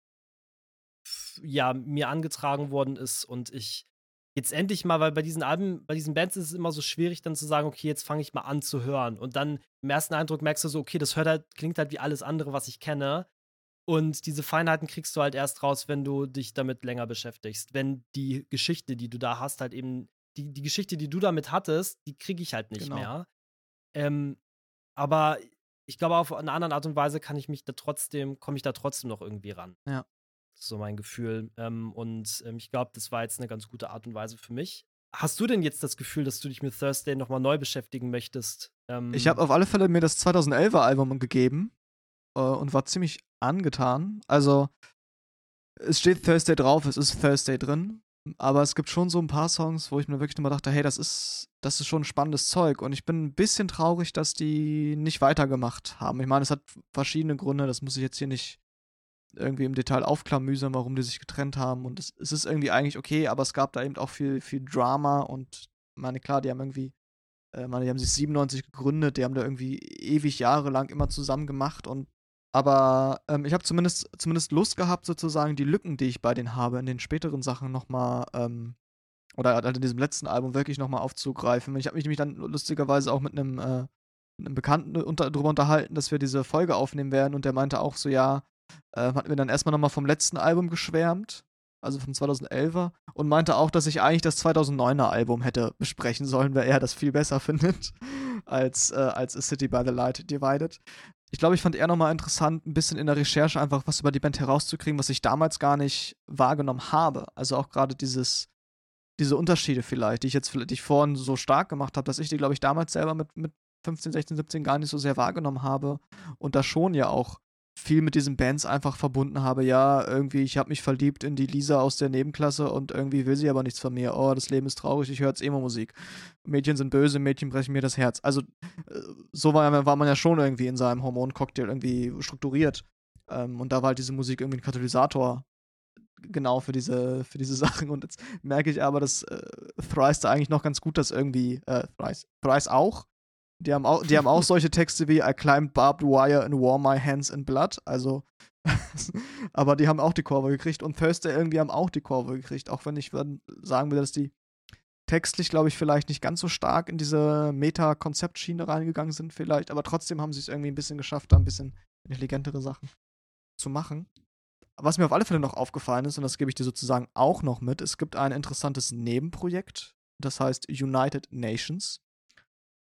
ja mir angetragen worden ist und ich jetzt endlich mal, weil bei diesen Alben, bei diesen Bands ist es immer so schwierig, dann zu sagen, okay, jetzt fange ich mal an zu hören. Und dann im ersten Eindruck merkst du so, okay, das hört halt, klingt halt wie alles andere, was ich kenne. Und diese Feinheiten kriegst du halt erst raus, wenn du dich damit länger beschäftigst. Wenn die Geschichte, die du da hast, halt eben die, die Geschichte, die du damit hattest, die kriege ich halt nicht genau. mehr. Ähm, aber ich glaube, auf eine andere Art und Weise kann ich mich da trotzdem, komme ich da trotzdem noch irgendwie ran. Ja. So mein Gefühl. Ähm, und ähm, ich glaube, das war jetzt eine ganz gute Art und Weise für mich. Hast du denn jetzt das Gefühl, dass du dich mit Thursday nochmal neu beschäftigen möchtest? Ähm ich habe auf alle Fälle mir das 2011er Album gegeben äh, und war ziemlich angetan. Also, es steht Thursday drauf, es ist Thursday drin. Aber es gibt schon so ein paar Songs, wo ich mir wirklich nur dachte, hey, das ist, das ist schon spannendes Zeug. Und ich bin ein bisschen traurig, dass die nicht weitergemacht haben. Ich meine, es hat verschiedene Gründe, das muss ich jetzt hier nicht irgendwie im Detail aufklamüsern, warum die sich getrennt haben. Und es, es ist irgendwie eigentlich okay, aber es gab da eben auch viel, viel Drama und meine, klar, die haben irgendwie, äh, meine, die haben sich 97 gegründet, die haben da irgendwie ewig jahrelang immer zusammen gemacht und aber ähm, ich habe zumindest, zumindest Lust gehabt, sozusagen die Lücken, die ich bei denen habe, in den späteren Sachen nochmal, ähm, oder halt in diesem letzten Album wirklich nochmal aufzugreifen. Ich habe mich nämlich dann lustigerweise auch mit einem, äh, einem Bekannten unter, darüber unterhalten, dass wir diese Folge aufnehmen werden und der meinte auch so, ja, äh, hatten wir dann erstmal nochmal vom letzten Album geschwärmt, also vom 2011er, und meinte auch, dass ich eigentlich das 2009er Album hätte besprechen sollen, weil er das viel besser [LAUGHS] findet als, äh, als A City by the Light Divided ich glaube, ich fand eher nochmal interessant, ein bisschen in der Recherche einfach was über die Band herauszukriegen, was ich damals gar nicht wahrgenommen habe. Also auch gerade dieses, diese Unterschiede vielleicht, die ich jetzt vielleicht vorhin so stark gemacht habe, dass ich die, glaube ich, damals selber mit, mit 15, 16, 17 gar nicht so sehr wahrgenommen habe und da schon ja auch viel mit diesen Bands einfach verbunden habe. Ja, irgendwie, ich habe mich verliebt in die Lisa aus der Nebenklasse und irgendwie will sie aber nichts von mir. Oh, das Leben ist traurig, ich höre jetzt Emo-Musik. Mädchen sind böse, Mädchen brechen mir das Herz. Also, äh, so war, war man ja schon irgendwie in seinem Hormoncocktail irgendwie strukturiert. Ähm, und da war halt diese Musik irgendwie ein Katalysator genau für diese, für diese [LAUGHS] Sachen. Und jetzt merke ich aber, dass äh, Thrice da eigentlich noch ganz gut das irgendwie, äh, Thrice, Thrice auch, die haben auch, die haben auch solche Texte wie I climbed barbed wire and wore my hands in blood. Also, [LAUGHS] aber die haben auch die Kurve gekriegt und Thursday irgendwie haben auch die Kurve gekriegt. Auch wenn ich sagen würde, dass die textlich, glaube ich, vielleicht nicht ganz so stark in diese Meta-Konzeptschiene reingegangen sind, vielleicht. Aber trotzdem haben sie es irgendwie ein bisschen geschafft, da ein bisschen intelligentere Sachen zu machen. Was mir auf alle Fälle noch aufgefallen ist, und das gebe ich dir sozusagen auch noch mit, es gibt ein interessantes Nebenprojekt, das heißt United Nations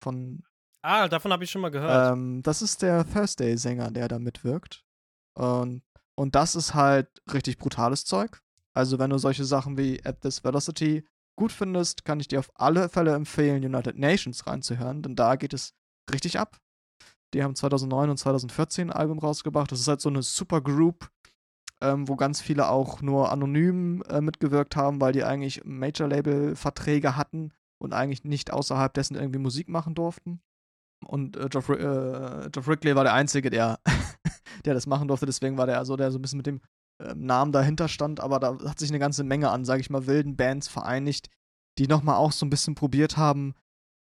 von Ah, davon habe ich schon mal gehört. Ähm, das ist der Thursday-Sänger, der da mitwirkt. Und, und das ist halt richtig brutales Zeug. Also, wenn du solche Sachen wie At This Velocity gut findest, kann ich dir auf alle Fälle empfehlen, United Nations reinzuhören, denn da geht es richtig ab. Die haben 2009 und 2014 ein Album rausgebracht. Das ist halt so eine Supergroup, ähm, wo ganz viele auch nur anonym äh, mitgewirkt haben, weil die eigentlich Major-Label-Verträge hatten und eigentlich nicht außerhalb dessen irgendwie Musik machen durften. Und äh, Geoff, äh, Geoff Rickley war der Einzige, der, [LAUGHS] der das machen durfte. Deswegen war der so, der so ein bisschen mit dem äh, Namen dahinter stand. Aber da hat sich eine ganze Menge an, sage ich mal, wilden Bands vereinigt, die nochmal auch so ein bisschen probiert haben,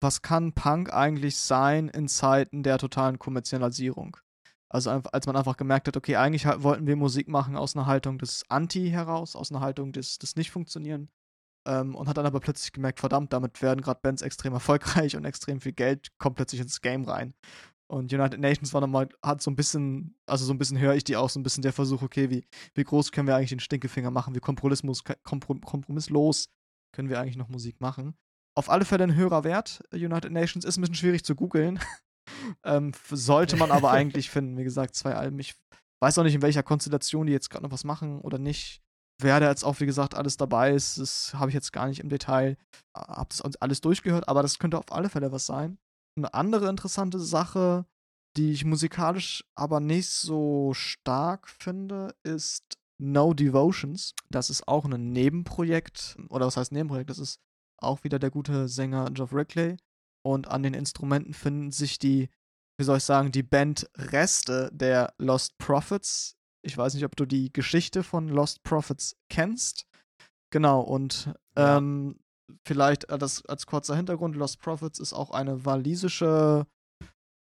was kann Punk eigentlich sein in Zeiten der totalen Kommerzialisierung? Also als man einfach gemerkt hat, okay, eigentlich wollten wir Musik machen aus einer Haltung des Anti heraus, aus einer Haltung des, des Nicht-Funktionieren. Ähm, und hat dann aber plötzlich gemerkt, verdammt, damit werden gerade Bands extrem erfolgreich und extrem viel Geld kommt plötzlich ins Game rein. Und United Nations war nochmal, hat so ein bisschen, also so ein bisschen höre ich die auch, so ein bisschen der Versuch, okay, wie, wie groß können wir eigentlich den Stinkefinger machen, wie Kompromisslos, kompromisslos können wir eigentlich noch Musik machen. Auf alle Fälle ein höherer Wert. United Nations ist ein bisschen schwierig zu googeln. [LAUGHS] ähm, sollte man aber [LAUGHS] eigentlich finden. Wie gesagt, zwei Alben. Ich weiß auch nicht, in welcher Konstellation die jetzt gerade noch was machen oder nicht. Wer da jetzt auch, wie gesagt, alles dabei ist, das habe ich jetzt gar nicht im Detail, habe das alles durchgehört, aber das könnte auf alle Fälle was sein. Eine andere interessante Sache, die ich musikalisch aber nicht so stark finde, ist No Devotions. Das ist auch ein Nebenprojekt, oder was heißt Nebenprojekt? Das ist auch wieder der gute Sänger Geoff Rickley. Und an den Instrumenten finden sich die, wie soll ich sagen, die Bandreste der Lost Prophets. Ich weiß nicht, ob du die Geschichte von Lost Prophets kennst. Genau, und ähm, vielleicht das als kurzer Hintergrund: Lost Prophets ist auch eine walisische,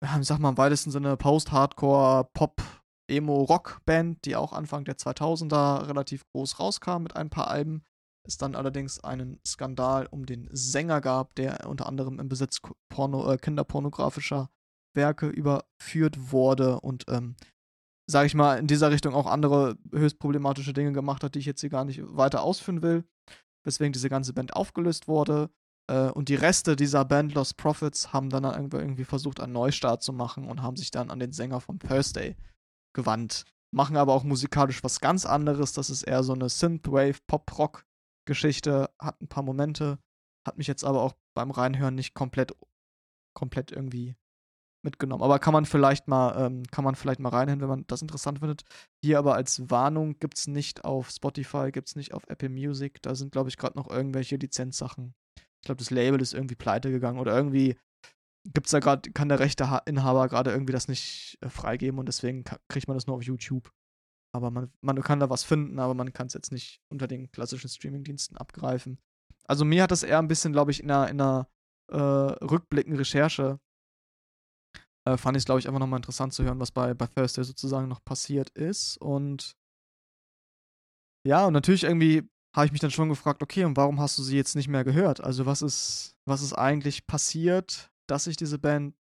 ja, ich sag mal im weitesten Sinne Post-Hardcore, Pop, Emo-Rock-Band, die auch Anfang der 2000er relativ groß rauskam mit ein paar Alben. Es dann allerdings einen Skandal um den Sänger gab, der unter anderem im Besitz Porno, äh, kinderpornografischer Werke überführt wurde und ähm, sage ich mal, in dieser Richtung auch andere höchst problematische Dinge gemacht hat, die ich jetzt hier gar nicht weiter ausführen will, weswegen diese ganze Band aufgelöst wurde. Äh, und die Reste dieser Band Lost Profits haben dann irgendwie versucht, einen Neustart zu machen und haben sich dann an den Sänger von Thursday gewandt. machen aber auch musikalisch was ganz anderes. Das ist eher so eine Synthwave, Pop-Rock-Geschichte, hat ein paar Momente, hat mich jetzt aber auch beim Reinhören nicht komplett, komplett irgendwie mitgenommen. Aber kann man vielleicht mal, ähm, kann man vielleicht mal reinhören, wenn man das interessant findet. Hier aber als Warnung gibt es nicht auf Spotify, gibt es nicht auf Apple Music. Da sind, glaube ich, gerade noch irgendwelche Lizenzsachen. Ich glaube, das Label ist irgendwie pleite gegangen oder irgendwie gibt's da gerade, kann der Rechteinhaber gerade irgendwie das nicht äh, freigeben und deswegen kriegt man das nur auf YouTube. Aber man, man kann da was finden, aber man kann es jetzt nicht unter den klassischen Streamingdiensten abgreifen. Also mir hat das eher ein bisschen, glaube ich, in einer, in einer äh, rückblickenden Recherche äh, fand ich es, glaube ich, einfach nochmal interessant zu hören, was bei, bei Thursday sozusagen noch passiert ist. Und ja, und natürlich irgendwie habe ich mich dann schon gefragt, okay, und warum hast du sie jetzt nicht mehr gehört? Also was ist, was ist eigentlich passiert, dass ich diese Band,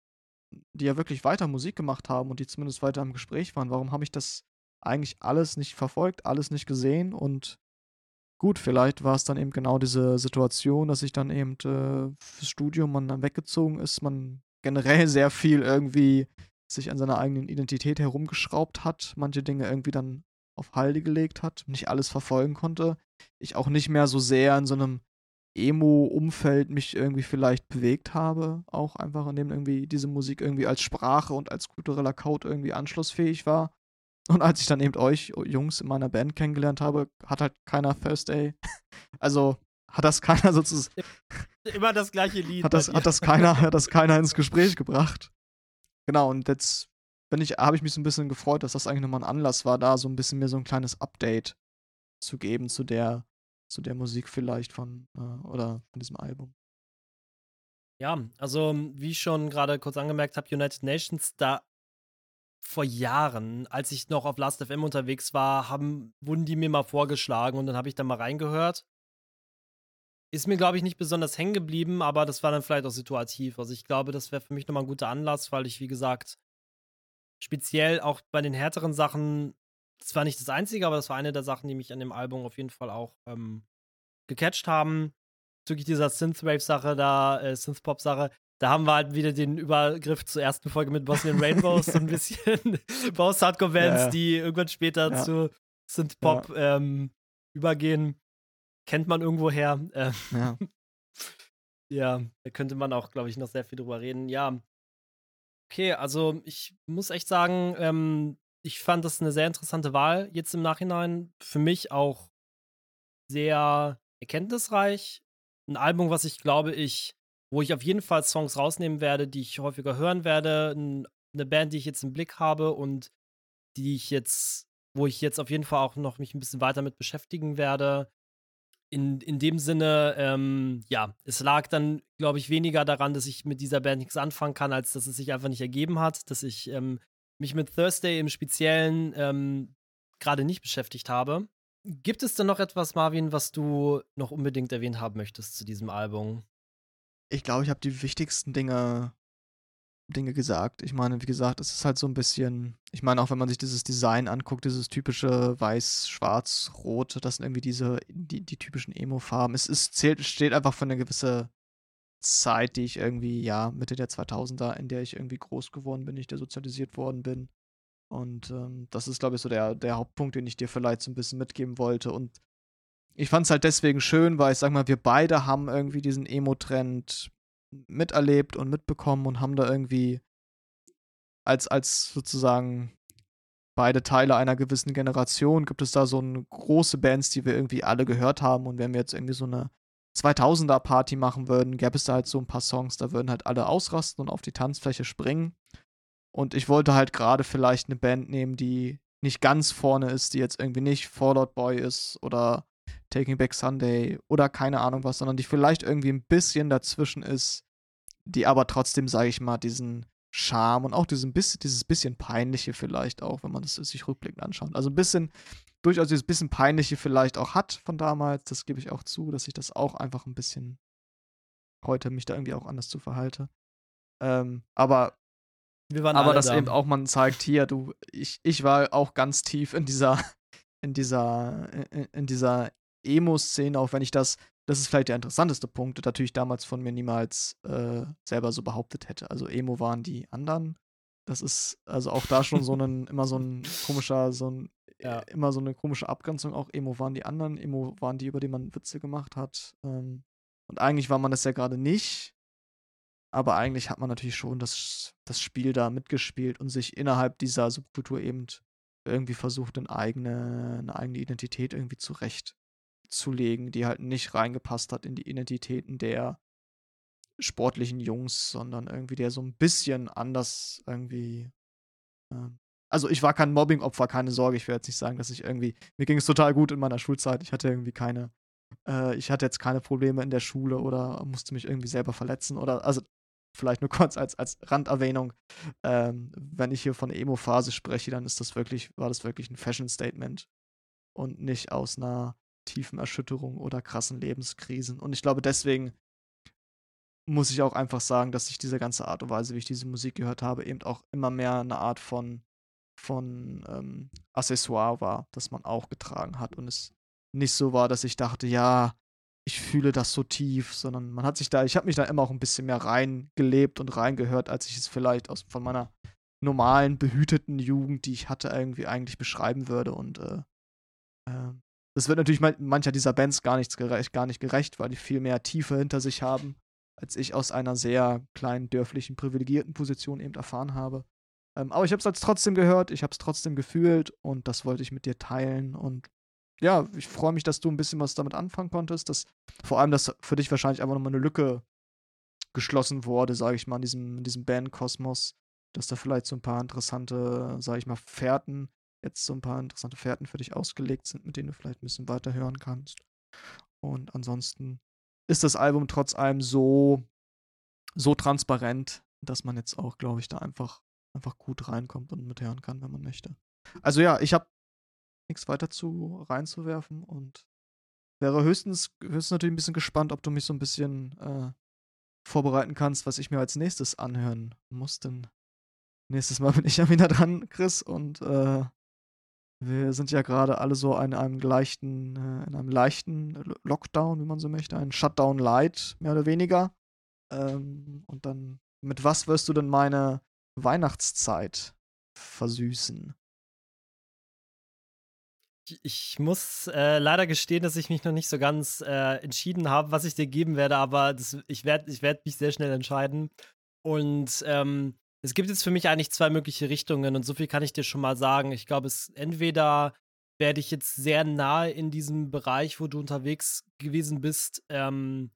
die ja wirklich weiter Musik gemacht haben und die zumindest weiter im Gespräch waren, warum habe ich das eigentlich alles nicht verfolgt, alles nicht gesehen und gut, vielleicht war es dann eben genau diese Situation, dass ich dann eben äh, fürs Studium man dann weggezogen ist, man generell sehr viel irgendwie sich an seiner eigenen Identität herumgeschraubt hat, manche Dinge irgendwie dann auf Halde gelegt hat, nicht alles verfolgen konnte. Ich auch nicht mehr so sehr in so einem Emo-Umfeld mich irgendwie vielleicht bewegt habe, auch einfach in dem irgendwie diese Musik irgendwie als Sprache und als kultureller Code irgendwie anschlussfähig war. Und als ich dann eben euch Jungs in meiner Band kennengelernt habe, hat halt keiner Thursday, [LAUGHS] also hat das keiner sozusagen. Immer das gleiche Lied. Hat das, hat das keiner, [LAUGHS] hat das keiner ins Gespräch gebracht. Genau, und jetzt bin ich, habe ich mich so ein bisschen gefreut, dass das eigentlich nochmal ein Anlass war, da so ein bisschen mir so ein kleines Update zu geben zu der, zu der Musik vielleicht von, äh, oder von diesem Album. Ja, also wie ich schon gerade kurz angemerkt habe, United Nations, da vor Jahren, als ich noch auf Last.fm unterwegs war, haben, wurden die mir mal vorgeschlagen und dann habe ich da mal reingehört. Ist mir, glaube ich, nicht besonders hängen geblieben, aber das war dann vielleicht auch situativ. Also ich glaube, das wäre für mich nochmal ein guter Anlass, weil ich, wie gesagt, speziell auch bei den härteren Sachen, das war nicht das Einzige, aber das war eine der Sachen, die mich an dem Album auf jeden Fall auch ähm, gecatcht haben. Bezüglich dieser Synthwave-Sache da, äh, Synthpop-Sache, da haben wir halt wieder den Übergriff zur ersten Folge mit Bosnian Rainbows, so ein [LAUGHS] bisschen Post-Hardcore-Bands, ja, ja. die irgendwann später ja. zu Synthpop ähm, übergehen kennt man irgendwoher. Äh, ja. [LAUGHS] ja, da könnte man auch, glaube ich, noch sehr viel drüber reden. Ja. Okay, also ich muss echt sagen, ähm, ich fand das eine sehr interessante Wahl jetzt im Nachhinein. Für mich auch sehr erkenntnisreich. Ein Album, was ich glaube ich, wo ich auf jeden Fall Songs rausnehmen werde, die ich häufiger hören werde. Ein, eine Band, die ich jetzt im Blick habe und die ich jetzt, wo ich jetzt auf jeden Fall auch noch mich ein bisschen weiter mit beschäftigen werde in, in dem Sinne, ähm, ja, es lag dann, glaube ich, weniger daran, dass ich mit dieser Band nichts anfangen kann, als dass es sich einfach nicht ergeben hat, dass ich ähm, mich mit Thursday im Speziellen ähm, gerade nicht beschäftigt habe. Gibt es denn noch etwas, Marvin, was du noch unbedingt erwähnt haben möchtest zu diesem Album? Ich glaube, ich habe die wichtigsten Dinge Dinge gesagt. Ich meine, wie gesagt, es ist halt so ein bisschen, ich meine, auch wenn man sich dieses Design anguckt, dieses typische weiß, schwarz, rot, das sind irgendwie diese, die, die typischen Emo-Farben. Es ist, zählt, steht einfach für eine gewisse Zeit, die ich irgendwie, ja, Mitte der 2000er, in der ich irgendwie groß geworden bin, ich der sozialisiert worden bin. Und ähm, das ist, glaube ich, so der, der Hauptpunkt, den ich dir vielleicht so ein bisschen mitgeben wollte. Und ich fand es halt deswegen schön, weil ich sag mal, wir beide haben irgendwie diesen Emo-Trend miterlebt und mitbekommen und haben da irgendwie als, als sozusagen beide Teile einer gewissen Generation gibt es da so eine große Bands, die wir irgendwie alle gehört haben und wenn wir jetzt irgendwie so eine 2000er Party machen würden, gäbe es da halt so ein paar Songs, da würden halt alle ausrasten und auf die Tanzfläche springen. Und ich wollte halt gerade vielleicht eine Band nehmen, die nicht ganz vorne ist, die jetzt irgendwie nicht Fallout Boy ist oder Taking Back Sunday oder keine Ahnung was, sondern die vielleicht irgendwie ein bisschen dazwischen ist, die aber trotzdem, sage ich mal, diesen Charme und auch diesen bisschen, dieses bisschen peinliche vielleicht auch, wenn man das sich rückblickend anschaut. Also ein bisschen, durchaus dieses bisschen peinliche vielleicht auch hat von damals, das gebe ich auch zu, dass ich das auch einfach ein bisschen heute mich da irgendwie auch anders zu verhalte. Ähm, aber aber das da. eben auch man zeigt hier, du, ich, ich war auch ganz tief in dieser, in dieser, in, in dieser Emo-Szene, auch wenn ich das, das ist vielleicht der interessanteste Punkt, natürlich damals von mir niemals äh, selber so behauptet hätte. Also Emo waren die anderen Das ist also auch da schon so [LAUGHS] ein, immer so ein komischer, so ein, ja. immer so eine komische Abgrenzung. Auch Emo waren die anderen, Emo waren die, über die man Witze gemacht hat. Ähm, und eigentlich war man das ja gerade nicht. Aber eigentlich hat man natürlich schon das, das Spiel da mitgespielt und sich innerhalb dieser Subkultur eben irgendwie versucht, eine eigene, eine eigene Identität irgendwie zurechtzulegen, die halt nicht reingepasst hat in die Identitäten der sportlichen Jungs, sondern irgendwie der so ein bisschen anders irgendwie. Äh, also ich war kein Mobbing-Opfer, keine Sorge. Ich will jetzt nicht sagen, dass ich irgendwie. Mir ging es total gut in meiner Schulzeit. Ich hatte irgendwie keine. Äh, ich hatte jetzt keine Probleme in der Schule oder musste mich irgendwie selber verletzen oder. Also vielleicht nur [LAUGHS] kurz als, als Randerwähnung. Ähm, wenn ich hier von Emo-Phase spreche, dann ist das wirklich, war das wirklich ein Fashion-Statement und nicht aus einer tiefen Erschütterung oder krassen Lebenskrisen. Und ich glaube, deswegen muss ich auch einfach sagen, dass ich diese ganze Art und Weise, wie ich diese Musik gehört habe, eben auch immer mehr eine Art von, von ähm, Accessoire war, das man auch getragen hat und es nicht so war, dass ich dachte, ja, ich fühle das so tief, sondern man hat sich da, ich habe mich da immer auch ein bisschen mehr reingelebt und reingehört, als ich es vielleicht aus, von meiner normalen, behüteten Jugend, die ich hatte, irgendwie eigentlich beschreiben würde. Und äh, äh, das wird natürlich mancher dieser Bands gar, nichts gerecht, gar nicht gerecht, weil die viel mehr Tiefe hinter sich haben als ich aus einer sehr kleinen, dörflichen, privilegierten Position eben erfahren habe. Ähm, aber ich habe es trotzdem gehört, ich habe es trotzdem gefühlt und das wollte ich mit dir teilen. Und ja, ich freue mich, dass du ein bisschen was damit anfangen konntest. Dass vor allem, dass für dich wahrscheinlich einfach nochmal eine Lücke geschlossen wurde, sage ich mal, in diesem, in diesem Bandkosmos. Dass da vielleicht so ein paar interessante, sage ich mal, Fährten, jetzt so ein paar interessante Fährten für dich ausgelegt sind, mit denen du vielleicht ein bisschen weiter hören kannst. Und ansonsten ist das Album trotz allem so, so transparent, dass man jetzt auch, glaube ich, da einfach, einfach gut reinkommt und mithören kann, wenn man möchte. Also ja, ich habe nichts weiter zu reinzuwerfen und wäre höchstens, höchstens natürlich ein bisschen gespannt, ob du mich so ein bisschen äh, vorbereiten kannst, was ich mir als nächstes anhören muss, denn nächstes Mal [LAUGHS] bin ich ja wieder dran, Chris, und äh, wir sind ja gerade alle so in einem leichten, äh, in einem leichten Lockdown, wie man so möchte, ein Shutdown Light, mehr oder weniger. Ähm, und dann, mit was wirst du denn meine Weihnachtszeit versüßen? Ich muss äh, leider gestehen, dass ich mich noch nicht so ganz äh, entschieden habe, was ich dir geben werde, aber das, ich werde ich werd mich sehr schnell entscheiden. Und ähm, es gibt jetzt für mich eigentlich zwei mögliche Richtungen und so viel kann ich dir schon mal sagen. Ich glaube, es entweder werde ich jetzt sehr nahe in diesem Bereich, wo du unterwegs gewesen bist, ähm,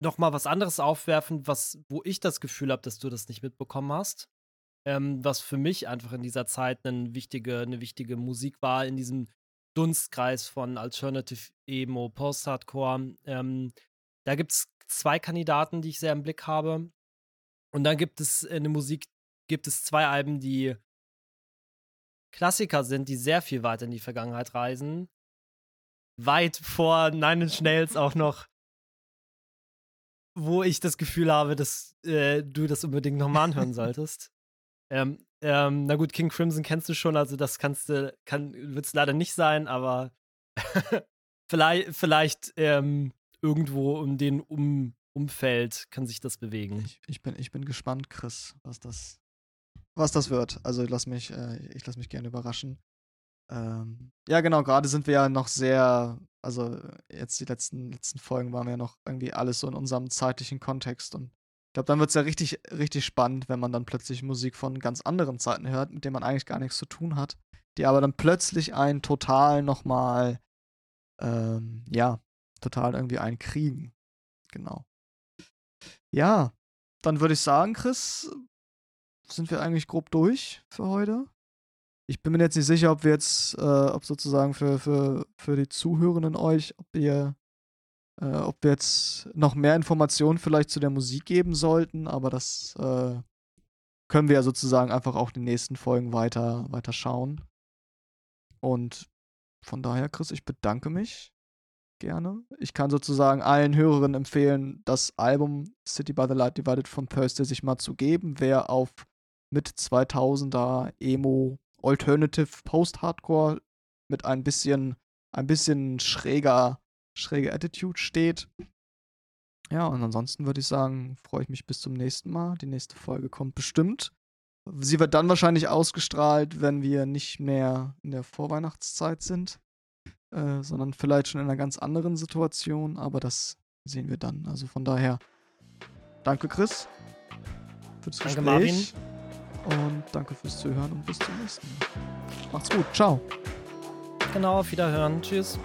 noch mal was anderes aufwerfen, was, wo ich das Gefühl habe, dass du das nicht mitbekommen hast. Ähm, was für mich einfach in dieser Zeit eine wichtige, eine wichtige Musik war, in diesem Dunstkreis von Alternative Emo, Post-Hardcore. Ähm, da gibt es zwei Kandidaten, die ich sehr im Blick habe. Und dann gibt es in der Musik, gibt es zwei Alben, die Klassiker sind, die sehr viel weiter in die Vergangenheit reisen. Weit vor Nine Inch Nails auch noch, wo ich das Gefühl habe, dass äh, du das unbedingt nochmal anhören [LAUGHS] solltest. Ähm, ähm, na gut, King Crimson kennst du schon, also das kannst du, kann, wird es leider nicht sein, aber [LAUGHS] vielleicht, vielleicht ähm, irgendwo um den um Umfeld kann sich das bewegen. Ich, ich, bin, ich bin gespannt, Chris, was das, was das wird. Also ich lass mich, äh, ich lass mich gerne überraschen. Ähm, ja, genau, gerade sind wir ja noch sehr, also jetzt die letzten, letzten Folgen waren ja noch irgendwie alles so in unserem zeitlichen Kontext und ich glaube, dann wird es ja richtig, richtig spannend, wenn man dann plötzlich Musik von ganz anderen Zeiten hört, mit denen man eigentlich gar nichts zu tun hat, die aber dann plötzlich einen total nochmal, ähm, ja, total irgendwie einkriegen. Genau. Ja, dann würde ich sagen, Chris, sind wir eigentlich grob durch für heute. Ich bin mir jetzt nicht sicher, ob wir jetzt, äh, ob sozusagen für, für, für die Zuhörenden euch, ob ihr, äh, ob wir jetzt noch mehr Informationen vielleicht zu der Musik geben sollten, aber das äh, können wir ja sozusagen einfach auch in den nächsten Folgen weiter, weiter schauen. Und von daher, Chris, ich bedanke mich gerne. Ich kann sozusagen allen Hörerinnen empfehlen, das Album City by the Light Divided from Thursday sich mal zu geben. Wer auf mit 2000er Emo Alternative Post-Hardcore mit ein bisschen, ein bisschen schräger, schräger Attitude steht. Ja, und ansonsten würde ich sagen, freue ich mich bis zum nächsten Mal. Die nächste Folge kommt bestimmt. Sie wird dann wahrscheinlich ausgestrahlt, wenn wir nicht mehr in der Vorweihnachtszeit sind, äh, sondern vielleicht schon in einer ganz anderen Situation, aber das sehen wir dann. Also von daher, danke Chris für das Danke, Gespräch. Und danke fürs Zuhören und bis zum nächsten Mal. Macht's gut. Ciao. Genau, auf Wiederhören. Tschüss.